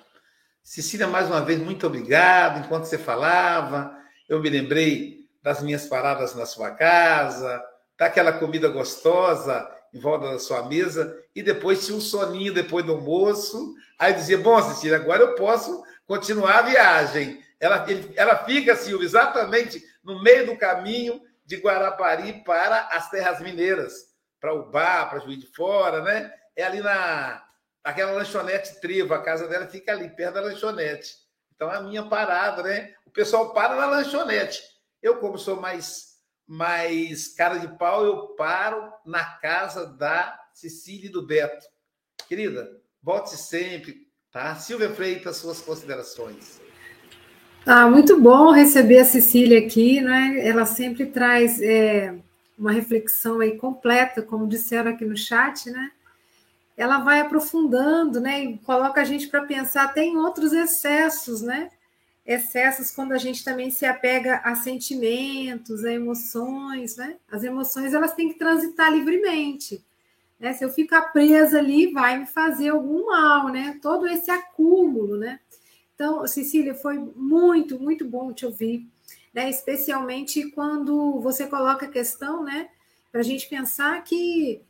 Cecília, mais uma vez, muito obrigado. Enquanto você falava, eu me lembrei das minhas paradas na sua casa, daquela comida gostosa em volta da sua mesa, e depois tinha um soninho depois do almoço. Aí dizia: Bom, Cecília, agora eu posso continuar a viagem. Ela, ele, ela fica, Silvio, exatamente no meio do caminho de Guarapari para as terras mineiras, para bar, para Juiz de Fora, né? É ali na aquela lanchonete Triva, a casa dela fica ali, perto da lanchonete. Então, a minha parada, né? O pessoal para na lanchonete. Eu, como sou mais mais cara de pau, eu paro na casa da Cecília e do Beto. Querida, volte sempre, tá? Silvia Freitas, suas considerações. Ah, muito bom receber a Cecília aqui, né? Ela sempre traz é, uma reflexão aí completa, como disseram aqui no chat, né? Ela vai aprofundando, né? E coloca a gente para pensar até em outros excessos, né? Excessos quando a gente também se apega a sentimentos, a emoções, né? As emoções elas têm que transitar livremente. Né? Se eu ficar presa ali, vai me fazer algum mal, né? Todo esse acúmulo, né? Então, Cecília, foi muito, muito bom te ouvir, né? especialmente quando você coloca a questão, né, para a gente pensar que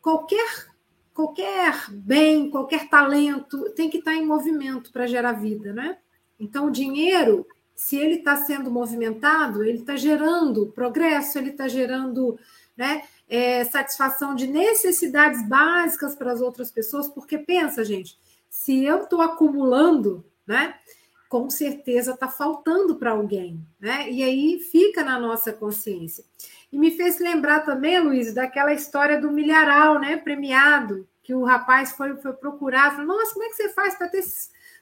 qualquer, qualquer bem, qualquer talento tem que estar em movimento para gerar vida, né? Então, o dinheiro, se ele está sendo movimentado, ele está gerando progresso, ele está gerando né, é, satisfação de necessidades básicas para as outras pessoas, porque pensa, gente, se eu estou acumulando né? Com certeza está faltando para alguém, né? E aí fica na nossa consciência. E me fez lembrar também, Luiz, daquela história do milharal, né? Premiado, que o rapaz foi, foi procurar, falou: Nossa, como é que você faz para ter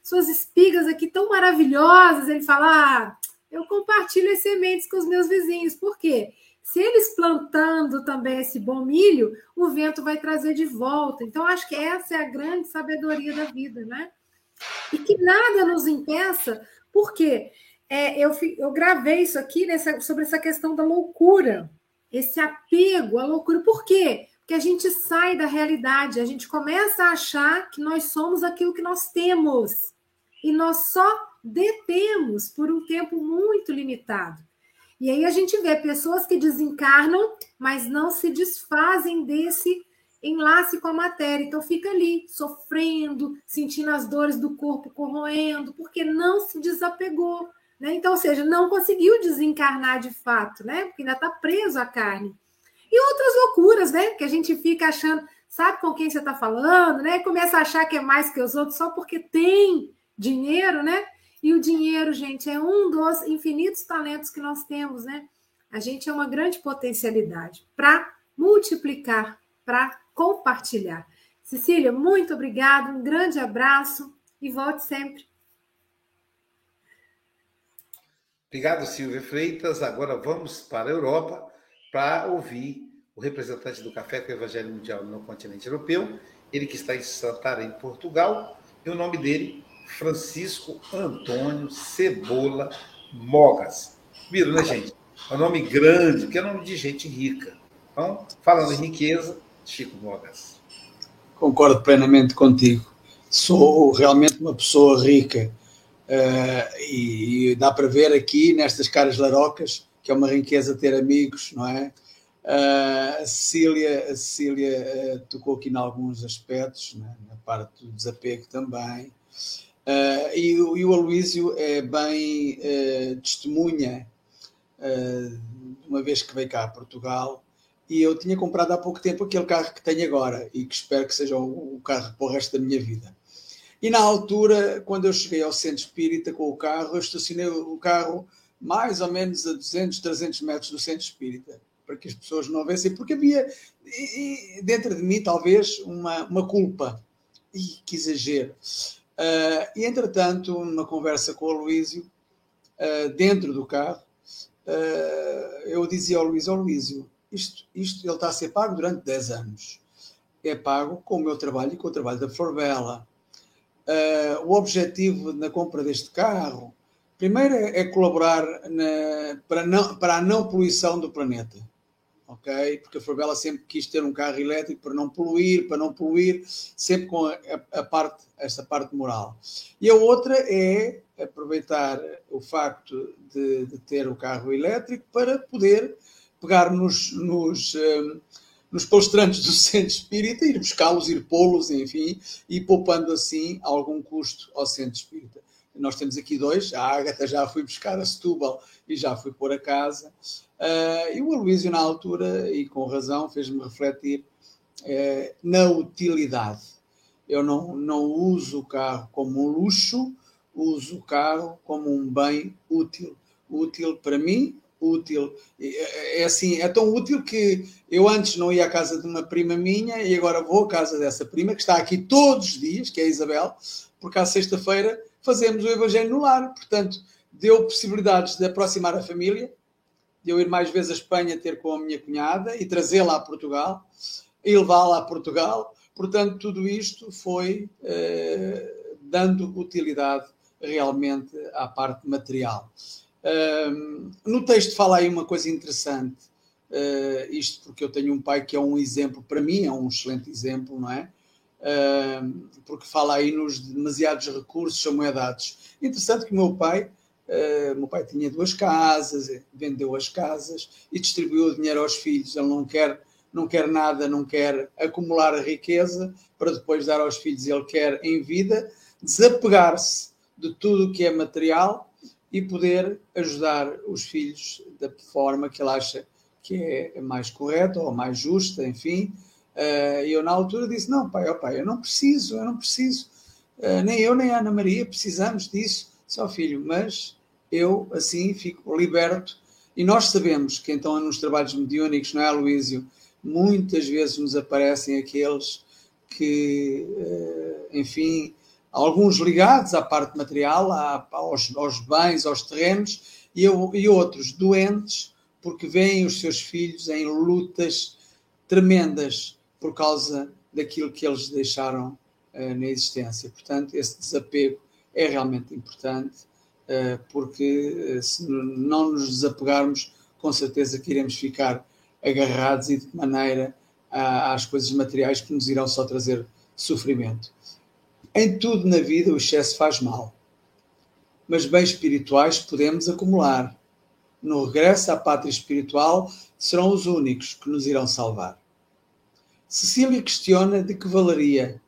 suas espigas aqui tão maravilhosas? Ele fala: ah, eu compartilho as sementes com os meus vizinhos. Por quê? Se eles plantando também esse bom milho, o vento vai trazer de volta. Então, acho que essa é a grande sabedoria da vida, né? E que nada nos impeça, porque é, eu, eu gravei isso aqui nessa, sobre essa questão da loucura, esse apego à loucura. Por quê? Porque a gente sai da realidade, a gente começa a achar que nós somos aquilo que nós temos. E nós só detemos por um tempo muito limitado. E aí a gente vê pessoas que desencarnam, mas não se desfazem desse enlace com a matéria. Então fica ali, sofrendo, sentindo as dores do corpo corroendo, porque não se desapegou. Né? Então, ou seja, não conseguiu desencarnar de fato, né? Porque ainda está preso à carne. E outras loucuras, né? Que a gente fica achando, sabe com quem você está falando, né? Começa a achar que é mais que os outros só porque tem dinheiro, né? E o dinheiro, gente, é um dos infinitos talentos que nós temos, né? A gente é uma grande potencialidade para multiplicar, para compartilhar. Cecília, muito obrigada, um grande abraço e volte sempre. Obrigado, Silvia Freitas. Agora vamos para a Europa para ouvir o representante do Café com o Evangelho Mundial no continente europeu, ele que está em Santarém, Portugal, e o nome dele Francisco Antônio Cebola Mogas. Viram, né, gente? É um nome grande, que é nome de gente rica. Então, falando em riqueza, Chico Mogas. Concordo plenamente contigo. Sou realmente uma pessoa rica. Uh, e, e, dá para ver aqui nestas caras larocas que é uma riqueza ter amigos, não é? Uh, a Cecília, a Cecília uh, tocou aqui em alguns aspectos, é? na parte do desapego também. Uh, e, e, o Aloísio é bem uh, testemunha, uh, uma vez que veio cá a Portugal, e eu tinha comprado há pouco tempo aquele carro que tenho agora e que espero que seja o, o carro para o resto da minha vida. E na altura, quando eu cheguei ao centro espírita com o carro, eu estacionei o carro mais ou menos a 200, 300 metros do centro espírita, para que as pessoas não vissem, porque havia e, e, dentro de mim talvez uma, uma culpa. E que exagero. Uh, e, entretanto, numa conversa com o Luísio, uh, dentro do carro, uh, eu dizia ao Luísio, ao Luísio, isto, isto ele está a ser pago durante 10 anos. É pago com o meu trabalho e com o trabalho da Florbela. o objetivo na compra deste carro, primeiro é, é colaborar na, para, não, para a não poluição do planeta ok? Porque a Fabela sempre quis ter um carro elétrico para não poluir, para não poluir, sempre com a, a, parte, essa parte moral. E a outra é aproveitar o facto de, de ter o carro elétrico para poder pegar nos, nos, um, nos palestrantes do centro espírita, ir buscá-los, ir pô-los, enfim, e poupando assim algum custo ao centro espírita. Nós temos aqui dois, a Ágata já fui buscar a Setúbal e já fui pôr a casa. Uh, e o Aloísio, na altura, e com razão, fez-me refletir uh, na utilidade. Eu não, não uso o carro como um luxo, uso o carro como um bem útil. Útil para mim, útil. É, é assim, é tão útil que eu antes não ia à casa de uma prima minha e agora vou à casa dessa prima, que está aqui todos os dias, que é a Isabel, porque à sexta-feira fazemos o Evangelho no lar. Portanto, deu possibilidades de aproximar a família, de eu ir mais vezes à Espanha ter com a minha cunhada e trazê-la a Portugal e levá-la a Portugal. Portanto, tudo isto foi eh, dando utilidade realmente à parte material. Um, no texto fala aí uma coisa interessante, uh, isto porque eu tenho um pai que é um exemplo, para mim é um excelente exemplo, não é? Uh, porque fala aí nos demasiados recursos amoedados. Interessante que o meu pai Uh, meu pai tinha duas casas, vendeu as casas e distribuiu o dinheiro aos filhos. Ele não quer, não quer nada, não quer acumular riqueza para depois dar aos filhos. Ele quer, em vida, desapegar-se de tudo o que é material e poder ajudar os filhos da forma que ele acha que é mais correta ou mais justa, enfim. Uh, e eu, na altura, disse: Não, pai, oh, pai, eu não preciso, eu não preciso Uh, nem eu nem a Ana Maria precisamos disso, só filho, mas eu assim fico liberto. E nós sabemos que então nos trabalhos mediúnicos, não é, Luísio? Muitas vezes nos aparecem aqueles que, uh, enfim, alguns ligados à parte material, aos, aos bens, aos terrenos, e, e outros doentes porque veem os seus filhos em lutas tremendas por causa daquilo que eles deixaram uh, na existência. Portanto, esse desapego é realmente importante, porque uh, se não nos desapegarmos, com certeza que iremos ficar agarrados e de que maneira às coisas materiais que nos irão só trazer sofrimento. Em tudo na vida o excesso faz mal, mas bens espirituais podemos acumular. No regresso à pátria espiritual serão os únicos que nos irão salvar. Cecília questiona de que valeria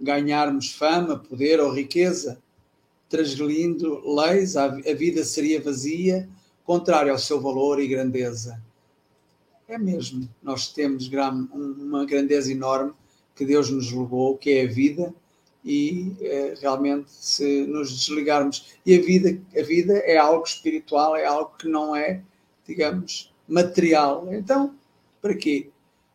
ganharmos fama, poder ou riqueza. Transgredindo leis, a vida seria vazia, contrária ao seu valor e grandeza. É mesmo, nós temos uma grandeza enorme que Deus nos legou, que é a vida, e é, realmente se nos desligarmos e a vida a vida é algo espiritual é algo que não é digamos material. Então para quê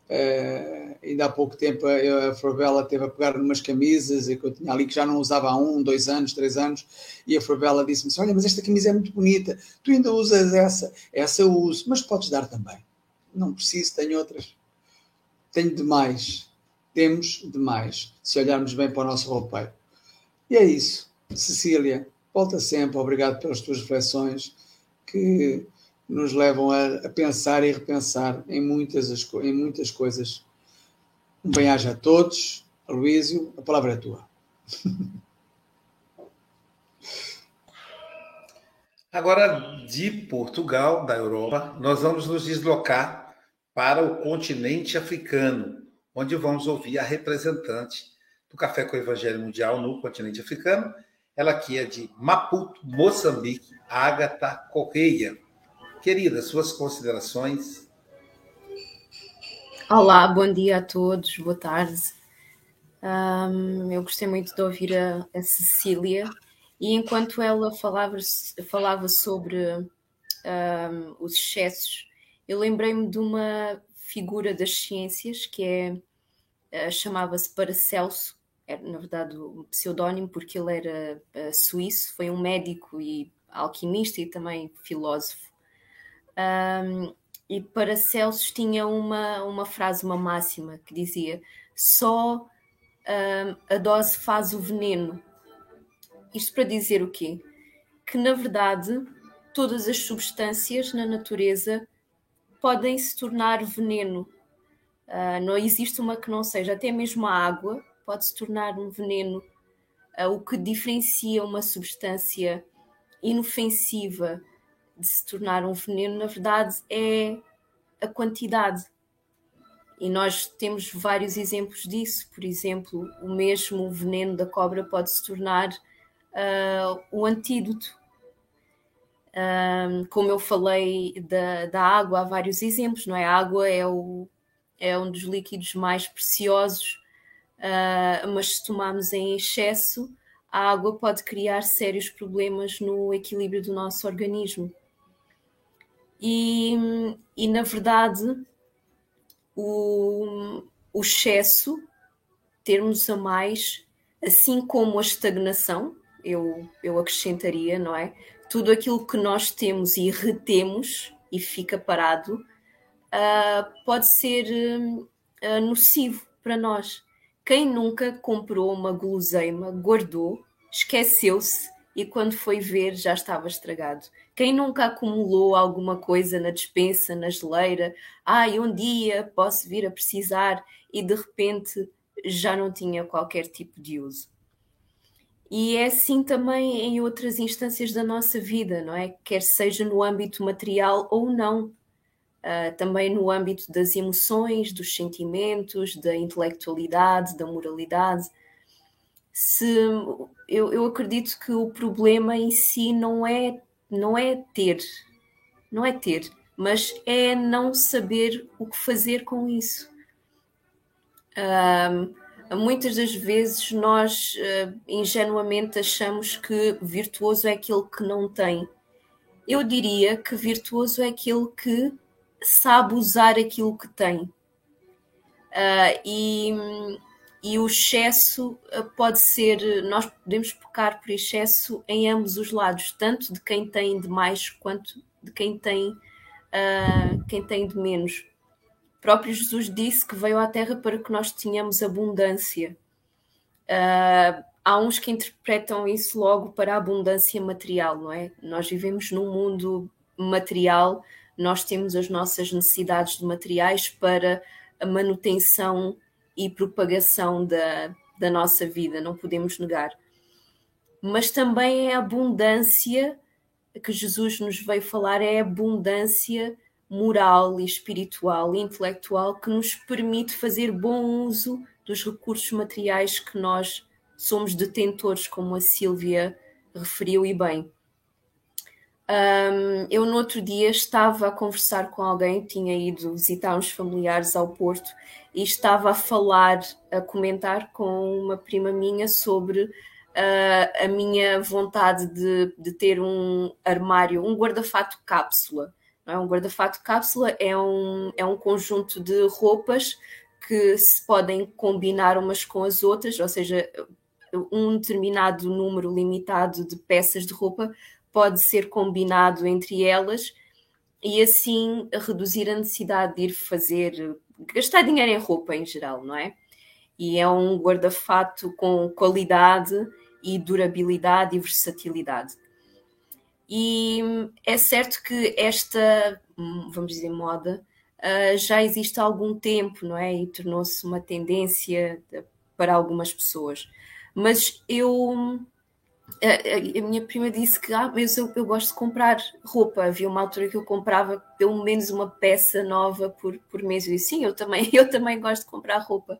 uh, ainda há pouco tempo a, a Fravela teve a pegar numas camisas que eu tinha ali que já não usava há um, dois anos, três anos e a Fravela disse-me assim, olha mas esta camisa é muito bonita tu ainda usas essa? essa eu uso, mas podes dar também não preciso, tenho outras tenho demais temos demais, se olharmos bem para o nosso roupeiro. E é isso. Cecília, volta sempre. Obrigado pelas tuas reflexões que nos levam a, a pensar e repensar em muitas, em muitas coisas. Um bem-aja a todos. Luísio, a palavra é tua. Agora, de Portugal, da Europa, nós vamos nos deslocar para o continente africano onde vamos ouvir a representante do Café com o Evangelho Mundial no continente africano, ela que é de Maputo, Moçambique, Agatha Correia. Querida, suas considerações? Olá, bom dia a todos, boa tarde. Um, eu gostei muito de ouvir a, a, Cecília e enquanto ela falava, falava sobre um, os excessos, eu lembrei-me de uma figura das ciências que é uh, chamava-se Paracelso, era na verdade um pseudónimo porque ele era uh, suíço, foi um médico e alquimista e também filósofo. Um, e Paracelso tinha uma, uma frase, uma máxima que dizia: só um, a dose faz o veneno. Isto para dizer o quê? Que na verdade todas as substâncias na natureza podem se tornar veneno Uh, não existe uma que não seja, até mesmo a água pode se tornar um veneno. Uh, o que diferencia uma substância inofensiva de se tornar um veneno, na verdade, é a quantidade. E nós temos vários exemplos disso. Por exemplo, o mesmo veneno da cobra pode se tornar uh, o antídoto. como eu falei da, da água, há vários exemplos, não é? A água é o, é um dos líquidos mais preciosos, uh, mas se tomarmos em excesso, a água pode criar sérios problemas no equilíbrio do nosso organismo. E, e na verdade, o, o excesso, termos a mais, assim como a estagnação, eu, eu acrescentaria, não é? Tudo aquilo que nós temos e retemos e fica parado, uh, pode ser uh, nocivo para nós. Quem nunca comprou uma guloseima, guardou, esqueceu-se e quando foi ver já estava estragado. Quem nunca acumulou alguma coisa na despensa, na geleira, ai, ah, um dia posso vir a precisar e de repente já não tinha qualquer tipo de uso. E é assim também em outras instâncias da nossa vida, não é? Quer seja no âmbito material ou não uh, também no âmbito das emoções, dos sentimentos, da intelectualidade, da moralidade. Se, eu, eu acredito que o problema em si não é, não é ter, não é ter, mas é não saber o que fazer com isso. Muitas das vezes nós uh, ingenuamente achamos que virtuoso é aquele que não tem. Eu diria que virtuoso é aquele que sabe usar aquilo que tem. Uh, e, e o excesso pode ser, nós podemos pecar por excesso em ambos os lados, tanto de quem tem de mais quanto de quem tem, uh, quem tem de menos. O próprio Jesus disse que veio à Terra para que nós tenhamos abundância. Uh, há uns que interpretam isso logo para a abundância material, não é? Nós vivemos num mundo material, nós temos as nossas necessidades de materiais para a manutenção e propagação da, da nossa vida, não podemos negar. Mas também é a abundância que Jesus nos veio falar, é a abundância moral e espiritual e intelectual que nos permite fazer bom uso dos recursos materiais que nós somos detentores, como a Sílvia referiu e bem. Um, eu no outro dia estava a conversar com alguém, tinha ido visitar uns familiares ao Porto e estava a falar, a comentar com uma prima minha sobre uh, a minha vontade de, de ter um armário, um guarda-fato cápsula é? Um guarda-fato cápsula é um, é um conjunto de roupas que se podem combinar umas com as outras, ou seja, um determinado número limitado de peças de roupa pode ser combinado entre elas e assim reduzir a necessidade de ir fazer, gastar dinheiro em roupa em geral, não é? E é um guarda-fato com qualidade e durabilidade e versatilidade. E é certo que esta, vamos dizer, moda uh, já existe há algum tempo, não é? E tornou-se uma tendência de, para algumas pessoas. Mas eu. A, a, minha prima disse que ah, mas eu, eu gosto de comprar roupa. Havia uma altura que eu comprava pelo menos uma peça nova por, por mês. E sim, eu também, eu também gosto de comprar roupa.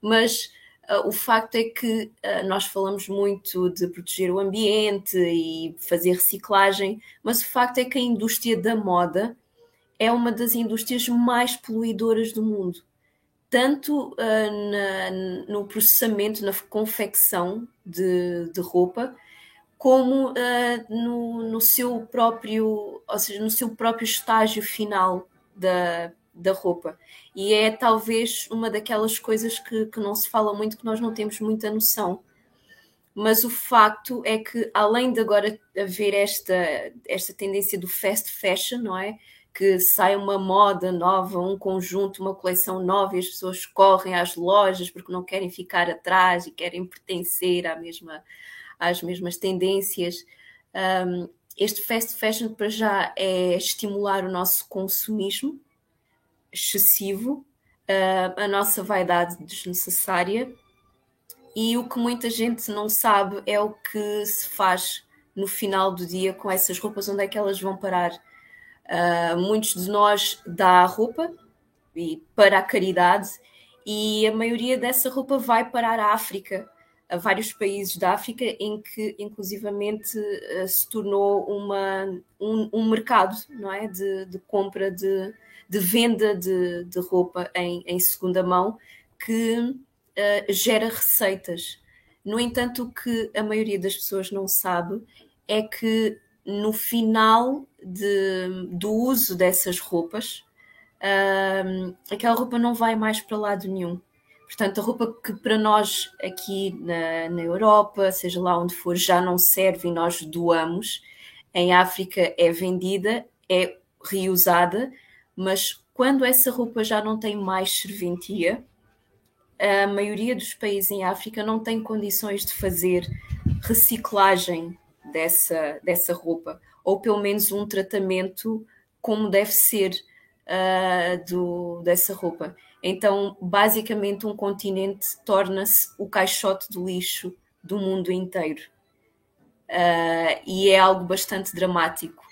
Mas Uh, o facto é que uh, nós falamos muito de proteger o ambiente e fazer reciclagem, mas o facto é que a indústria da moda é uma das indústrias mais poluidoras do mundo, tanto uh, na, no processamento, na confecção de, de roupa, como no, no seu próprio, ou seja, no seu próprio estágio final da, da roupa. E é talvez uma daquelas coisas que, que não se fala muito, que nós não temos muita noção. Mas o facto é que, além de agora haver esta, esta tendência do fast fashion, não é? Que sai uma moda nova, um conjunto, uma coleção nova e as pessoas correm às lojas porque não querem ficar atrás e querem pertencer à mesma, às mesmas tendências. Um, este fast fashion, para já, é estimular o nosso consumismo, excessivo, uh, a nossa vaidade desnecessária e o que muita gente não sabe é o que se faz no final do dia com essas roupas, onde é que elas vão parar. Uh, muitos de nós dá roupa e para a caridade e a maioria dessa roupa vai parar à África, a vários países da África em que inclusivamente uh, se tornou uma, um, um mercado não é? de, de compra de, de venda de, de roupa em, em, segunda mão que uh, gera receitas. No entanto, o que a maioria das pessoas não sabe é que no final de, do uso dessas roupas, uh, aquela roupa não vai mais para lado nenhum. Portanto, a roupa que para nós aqui na, na Europa, seja lá onde for, já não serve e nós doamos, em África é vendida, é reusada mas quando essa roupa já não tem mais serventia, a maioria dos países em África não tem condições de fazer reciclagem dessa, dessa roupa, ou pelo menos um tratamento como deve ser uh, do, dessa roupa. Então, basicamente, um continente torna-se o caixote do lixo do mundo inteiro. Uh, e é algo bastante dramático.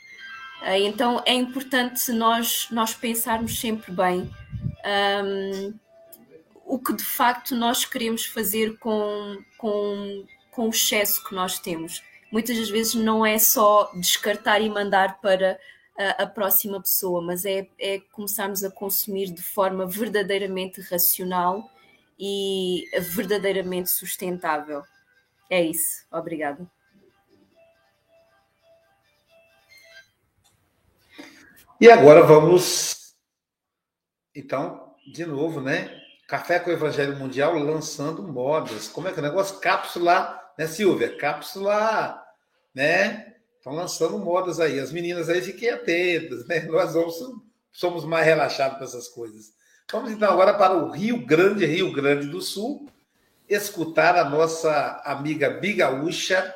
Ah, então é importante nós, nós pensarmos sempre bem um, o que de facto nós queremos fazer com, com, com o excesso que nós temos. Muitas das vezes não é só descartar e mandar para a, próxima pessoa, mas é, é começarmos a consumir de forma verdadeiramente racional e verdadeiramente sustentável. É isso. Obrigada. E agora vamos, então, de novo, né? Café com o Evangelho Mundial lançando modas. Como é que é o negócio? Cápsula, né, Silvia? Cápsula, né? Estão lançando modas aí. As meninas aí fiquem atentas, né? Nós vamos, somos mais relaxados com essas coisas. Vamos então agora para o Rio Grande, Rio Grande do Sul, escutar a nossa amiga bigaúcha,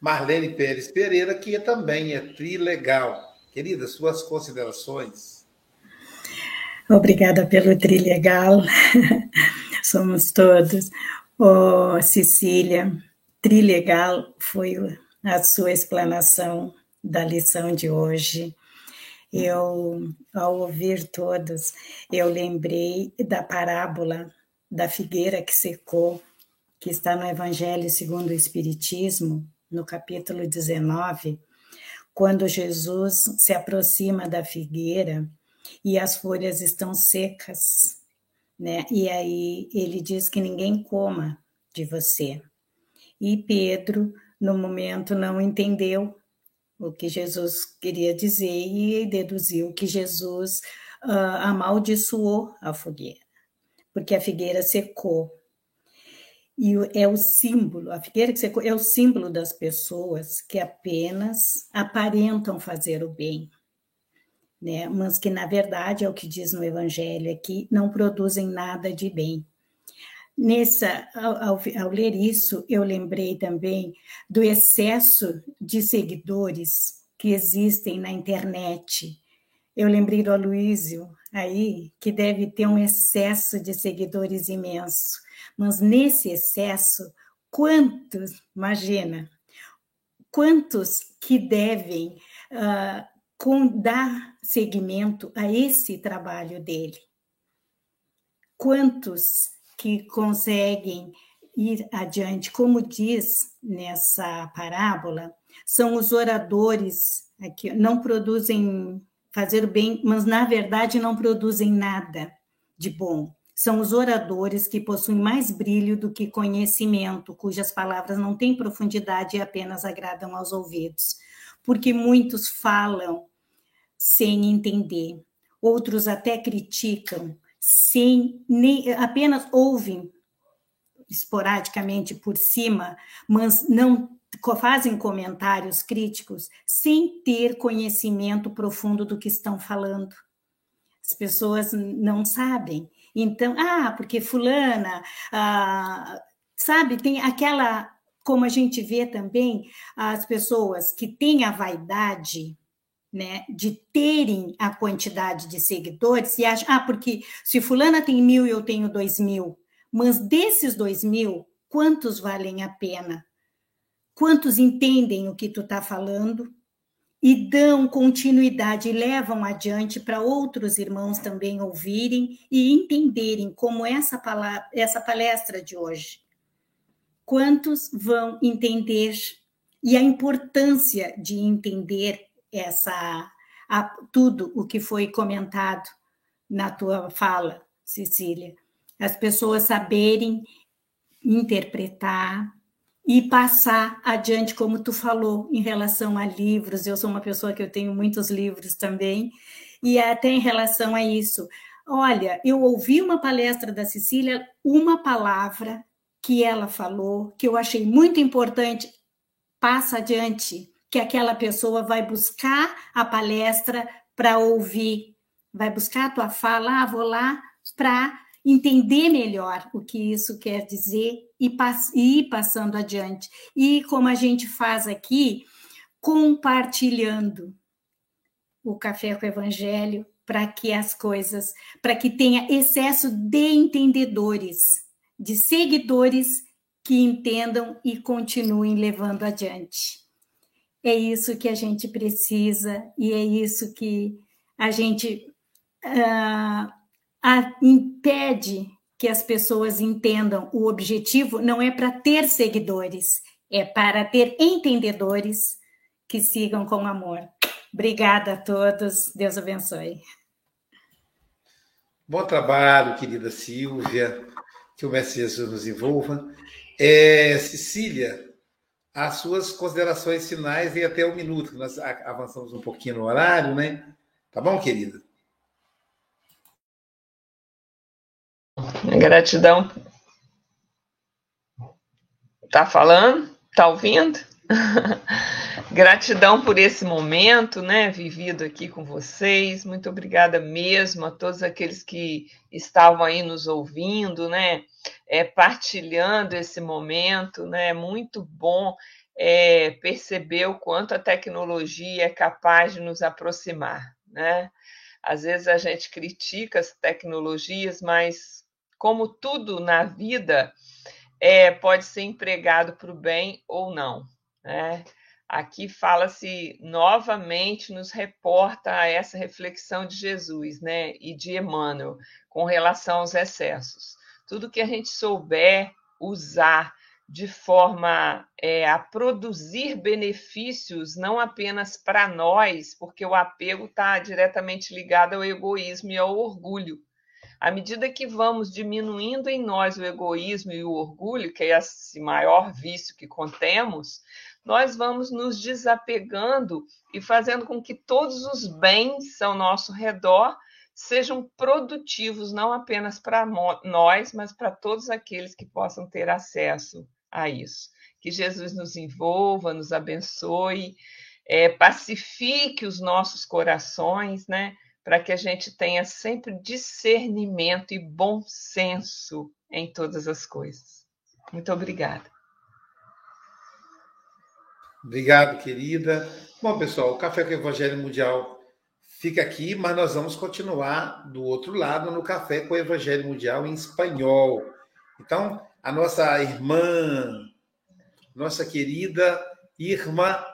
Marlene Pérez Pereira, que também é trilegal. Querida, suas considerações. Obrigada pelo trilegal. Somos todos. Oh, Cecília, trilegal foi a sua explanação da lição de hoje. Eu, ao ouvir todos, eu lembrei da parábola da figueira que secou, que está no Evangelho segundo o Espiritismo, no capítulo 19, quando Jesus se aproxima da figueira e as folhas estão secas, né? E aí ele diz que ninguém coma de você. E Pedro, no momento, não entendeu o que Jesus queria dizer e deduziu que Jesus uh, amaldiçoou a fogueira, porque a figueira secou. E é o símbolo, a figueira que secou é o símbolo das pessoas que apenas aparentam fazer o bem, né? mas que, na verdade, é o que diz no Evangelho aqui, não produzem nada de bem. Nessa, ao, ao, ler isso, eu lembrei também do excesso de seguidores que existem na internet. Eu lembrei do Aloísio aí, que deve ter um excesso de seguidores imenso. Mas nesse excesso, quantos, imagina, quantos que devem uh, com, dar seguimento a esse trabalho dele? Quantos que conseguem ir adiante, como diz nessa parábola, são os oradores que não produzem fazer o bem, mas na verdade não produzem nada de bom. São os oradores que possuem mais brilho do que conhecimento, cujas palavras não têm profundidade e apenas agradam aos ouvidos. Porque muitos falam sem entender, outros até criticam, sem nem, apenas ouvem esporadicamente por cima, mas não fazem comentários críticos sem ter conhecimento profundo do que estão falando. As pessoas não sabem. Então, ah, porque fulana, ah, sabe, tem aquela, como a gente vê também, as pessoas que têm a vaidade, né, de terem a quantidade de seguidores e acham, ah, porque se fulana tem mil e eu tenho dois mil, mas desses dois mil, quantos valem a pena? Quantos entendem o que tu está falando e dão continuidade levam adiante para outros irmãos também ouvirem e entenderem como essa, palavra, essa palestra de hoje? Quantos vão entender e a importância de entender essa a, tudo o que foi comentado na tua fala, Cecília. As pessoas saberem interpretar e passar adiante, como tu falou, em relação a livros. Eu sou uma pessoa que eu tenho muitos livros também, e até em relação a isso. Olha, eu ouvi uma palestra da Cecília, uma palavra que ela falou, que eu achei muito importante, passa adiante que aquela pessoa vai buscar a palestra para ouvir, vai buscar a tua fala, ah, vou lá para entender melhor o que isso quer dizer e, pass e ir passando adiante. E como a gente faz aqui, compartilhando o café com o evangelho para que as coisas, para que tenha excesso de entendedores, de seguidores que entendam e continuem levando adiante. É isso que a gente precisa e é isso que a gente uh, a, impede que as pessoas entendam. O objetivo não é para ter seguidores, é para ter entendedores que sigam com amor. Obrigada a todos, Deus abençoe. Bom trabalho, querida Silvia. Que o Mestre Jesus nos envolva. É, Cecília, as suas considerações finais e até um minuto, nós avançamos um pouquinho no horário, né? Tá bom, querida? Gratidão. Tá falando? Tá ouvindo? Gratidão por esse momento, né, vivido aqui com vocês. Muito obrigada mesmo a todos aqueles que estavam aí nos ouvindo, né, é, partilhando esse momento, né. Muito bom é, perceber o quanto a tecnologia é capaz de nos aproximar, né. Às vezes a gente critica as tecnologias, mas como tudo na vida é, pode ser empregado para o bem ou não, né? Aqui fala-se novamente, nos reporta a essa reflexão de Jesus, né, e de Emmanuel, com relação aos excessos. Tudo que a gente souber usar de forma é, a produzir benefícios, não apenas para nós, porque o apego está diretamente ligado ao egoísmo e ao orgulho. À medida que vamos diminuindo em nós o egoísmo e o orgulho, que é esse maior vício que contemos, nós vamos nos desapegando e fazendo com que todos os bens ao nosso redor sejam produtivos, não apenas para nós, mas para todos aqueles que possam ter acesso a isso. Que Jesus nos envolva, nos abençoe, é, pacifique os nossos corações, né? Para que a gente tenha sempre discernimento e bom senso em todas as coisas. Muito obrigada. Obrigado, querida. Bom, pessoal, o Café com Evangelho Mundial fica aqui, mas nós vamos continuar do outro lado no Café com o Evangelho Mundial em espanhol. Então, a nossa irmã, nossa querida Irma,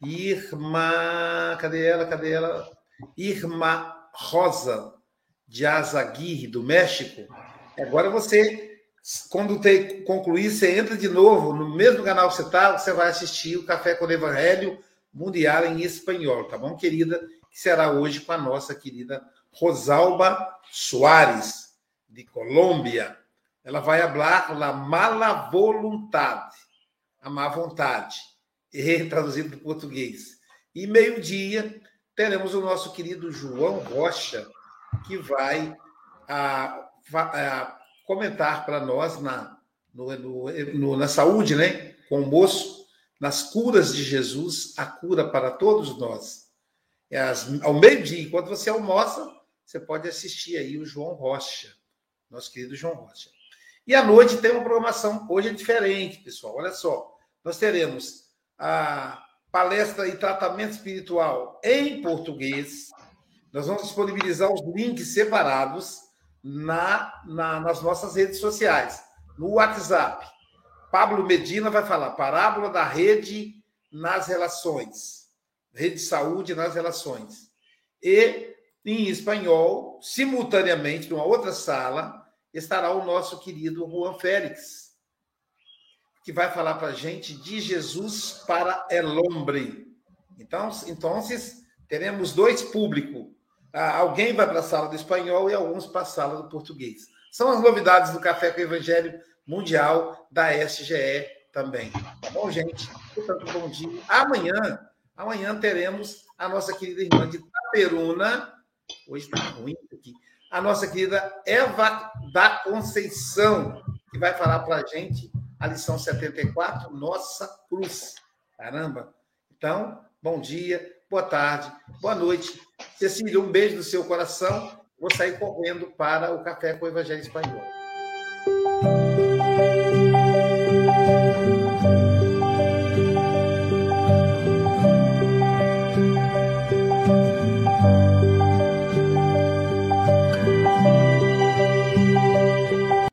Irma, cadê ela? Cadê ela? Irma Rosa de Azaguirre, do México. Agora você quando tem, concluir, você entra de novo no mesmo canal que você está, você vai assistir o Café com o Evangelho Mundial em espanhol, tá bom, querida? Que será hoje com a nossa querida Rosalba Soares, de Colômbia. Ela vai falar la mala vontade, a má vontade, traduzido para português. E meio-dia teremos o nosso querido João Rocha, que vai a, a comentar para nós na, no, no, na saúde, né? Com o moço, nas curas de Jesus, a cura para todos nós. É as, ao meio-dia, enquanto você almoça, você pode assistir aí o João Rocha, nosso querido João Rocha. E à noite tem uma programação, hoje é diferente, pessoal. Olha só, nós teremos a palestra e tratamento espiritual em português. Nós vamos disponibilizar os links separados na, na, nas nossas redes sociais, no WhatsApp. Pablo Medina vai falar parábola da rede nas relações, rede de saúde nas relações. E em espanhol, simultaneamente, numa outra sala, estará o nosso querido Juan Félix, que vai falar para a gente de Jesus para el hombre. Então, então teremos dois públicos, ah, alguém vai para a sala do espanhol e alguns para a sala do português. São as novidades do Café com o Evangelho Mundial da SGE também. Tá bom, gente? Portanto, bom dia. Amanhã, amanhã teremos a nossa querida irmã de Itaperuna. Hoje está ruim aqui. A nossa querida Eva da Conceição, que vai falar para a gente a lição 74, Nossa Cruz. Caramba! Então, bom dia, boa tarde, boa noite Cecília, um beijo do seu coração. Vou sair correndo para o Café com o Evangelho Espanhol.